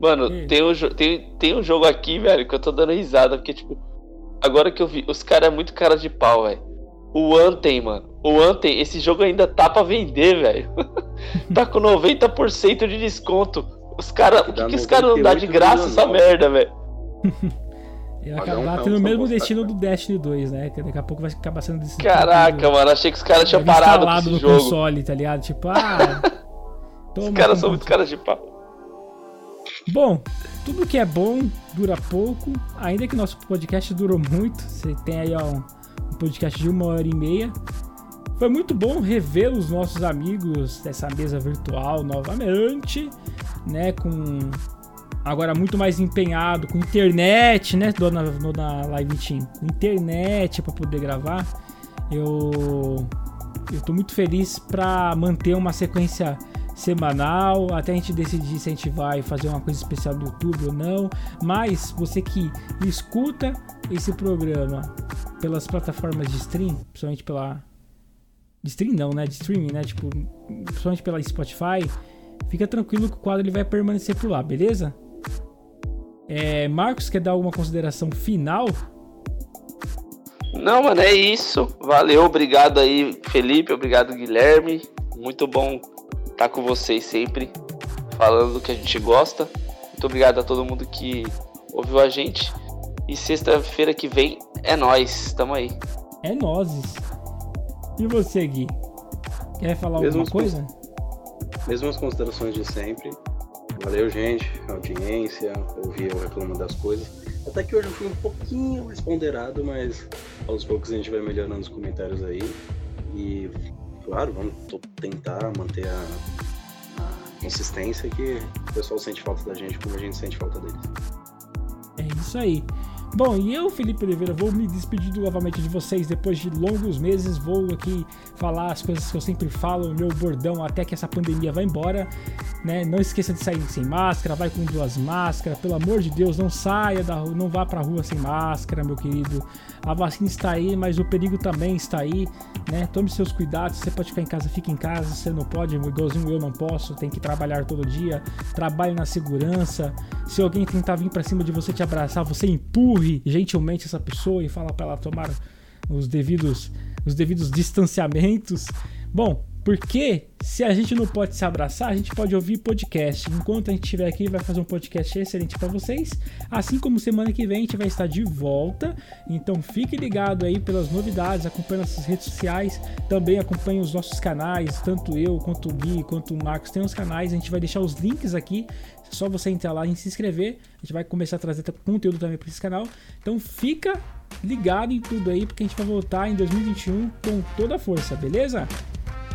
Mano, hum. tem, um, tem, tem um jogo aqui, velho, que eu tô dando risada, porque, tipo, agora que eu vi, os caras é muito cara de pau, velho. O Anthem, mano. O Anthem, esse jogo ainda tá pra vender, velho. tá com 90% de desconto. Os caras. Por que, que os caras não dão de graça essa merda, velho? Ia acabar tendo o mesmo destino do Destiny 2, né? Que daqui a pouco vai acabar sendo desse Caraca, mano, achei que os caras tinham parado com esse no jogo. console, tá ligado? Tipo, ah. os caras são muito caras de pau. Bom, tudo que é bom dura pouco, ainda que nosso podcast durou muito. Você tem aí ó, um podcast de uma hora e meia. Foi muito bom rever os nossos amigos dessa mesa virtual novamente, né? Com agora muito mais empenhado com internet, né, dona, dona Live Team? Internet para poder gravar. Eu eu tô muito feliz para manter uma sequência semanal, até a gente decidir se a gente vai fazer uma coisa especial no YouTube ou não. Mas você que escuta esse programa pelas plataformas de stream, principalmente pela. De stream não, né? De streaming, né? Tipo, principalmente pela Spotify, fica tranquilo que o quadro ele vai permanecer por lá, beleza? É, Marcos, quer dar alguma consideração final? Não, mano, é isso. Valeu, obrigado aí, Felipe, obrigado, Guilherme. Muito bom estar com vocês sempre, falando do que a gente gosta. Muito obrigado a todo mundo que ouviu a gente. E sexta-feira que vem é nós, tamo aí. É nozes. E você, Gui? Quer falar Mesmas alguma coisa? Mesmas considerações de sempre. Valeu, gente, audiência, ouvir eu reclamando das coisas. Até que hoje eu fui um pouquinho mais ponderado, mas aos poucos a gente vai melhorando os comentários aí. E claro, vamos tentar manter a, a consistência que o pessoal sente falta da gente como a gente sente falta deles. É isso aí. Bom, e eu, Felipe Oliveira, vou me despedir novamente de vocês depois de longos meses. Vou aqui falar as coisas que eu sempre falo, meu bordão, até que essa pandemia vá embora. Né? Não esqueça de sair sem máscara, vai com duas máscaras. Pelo amor de Deus, não saia da rua, não vá pra rua sem máscara, meu querido. A vacina está aí, mas o perigo também está aí. Né? Tome seus cuidados. Você pode ficar em casa, fique em casa. Você não pode, igualzinho eu não posso, tem que trabalhar todo dia. Trabalhe na segurança. Se alguém tentar vir para cima de você te abraçar, você empurre gentilmente essa pessoa e fala para ela tomar os devidos, os devidos distanciamentos. Bom, porque se a gente não pode se abraçar, a gente pode ouvir podcast. Enquanto a gente estiver aqui, vai fazer um podcast excelente para vocês. Assim como semana que vem a gente vai estar de volta. Então fique ligado aí pelas novidades, acompanhe nossas redes sociais, também acompanhe os nossos canais, tanto eu quanto o Gui, quanto o Marcos tem os canais. A gente vai deixar os links aqui. É só você entrar lá e se inscrever. A gente vai começar a trazer conteúdo também para esse canal. Então fica ligado em tudo aí, porque a gente vai voltar em 2021 com toda a força, beleza?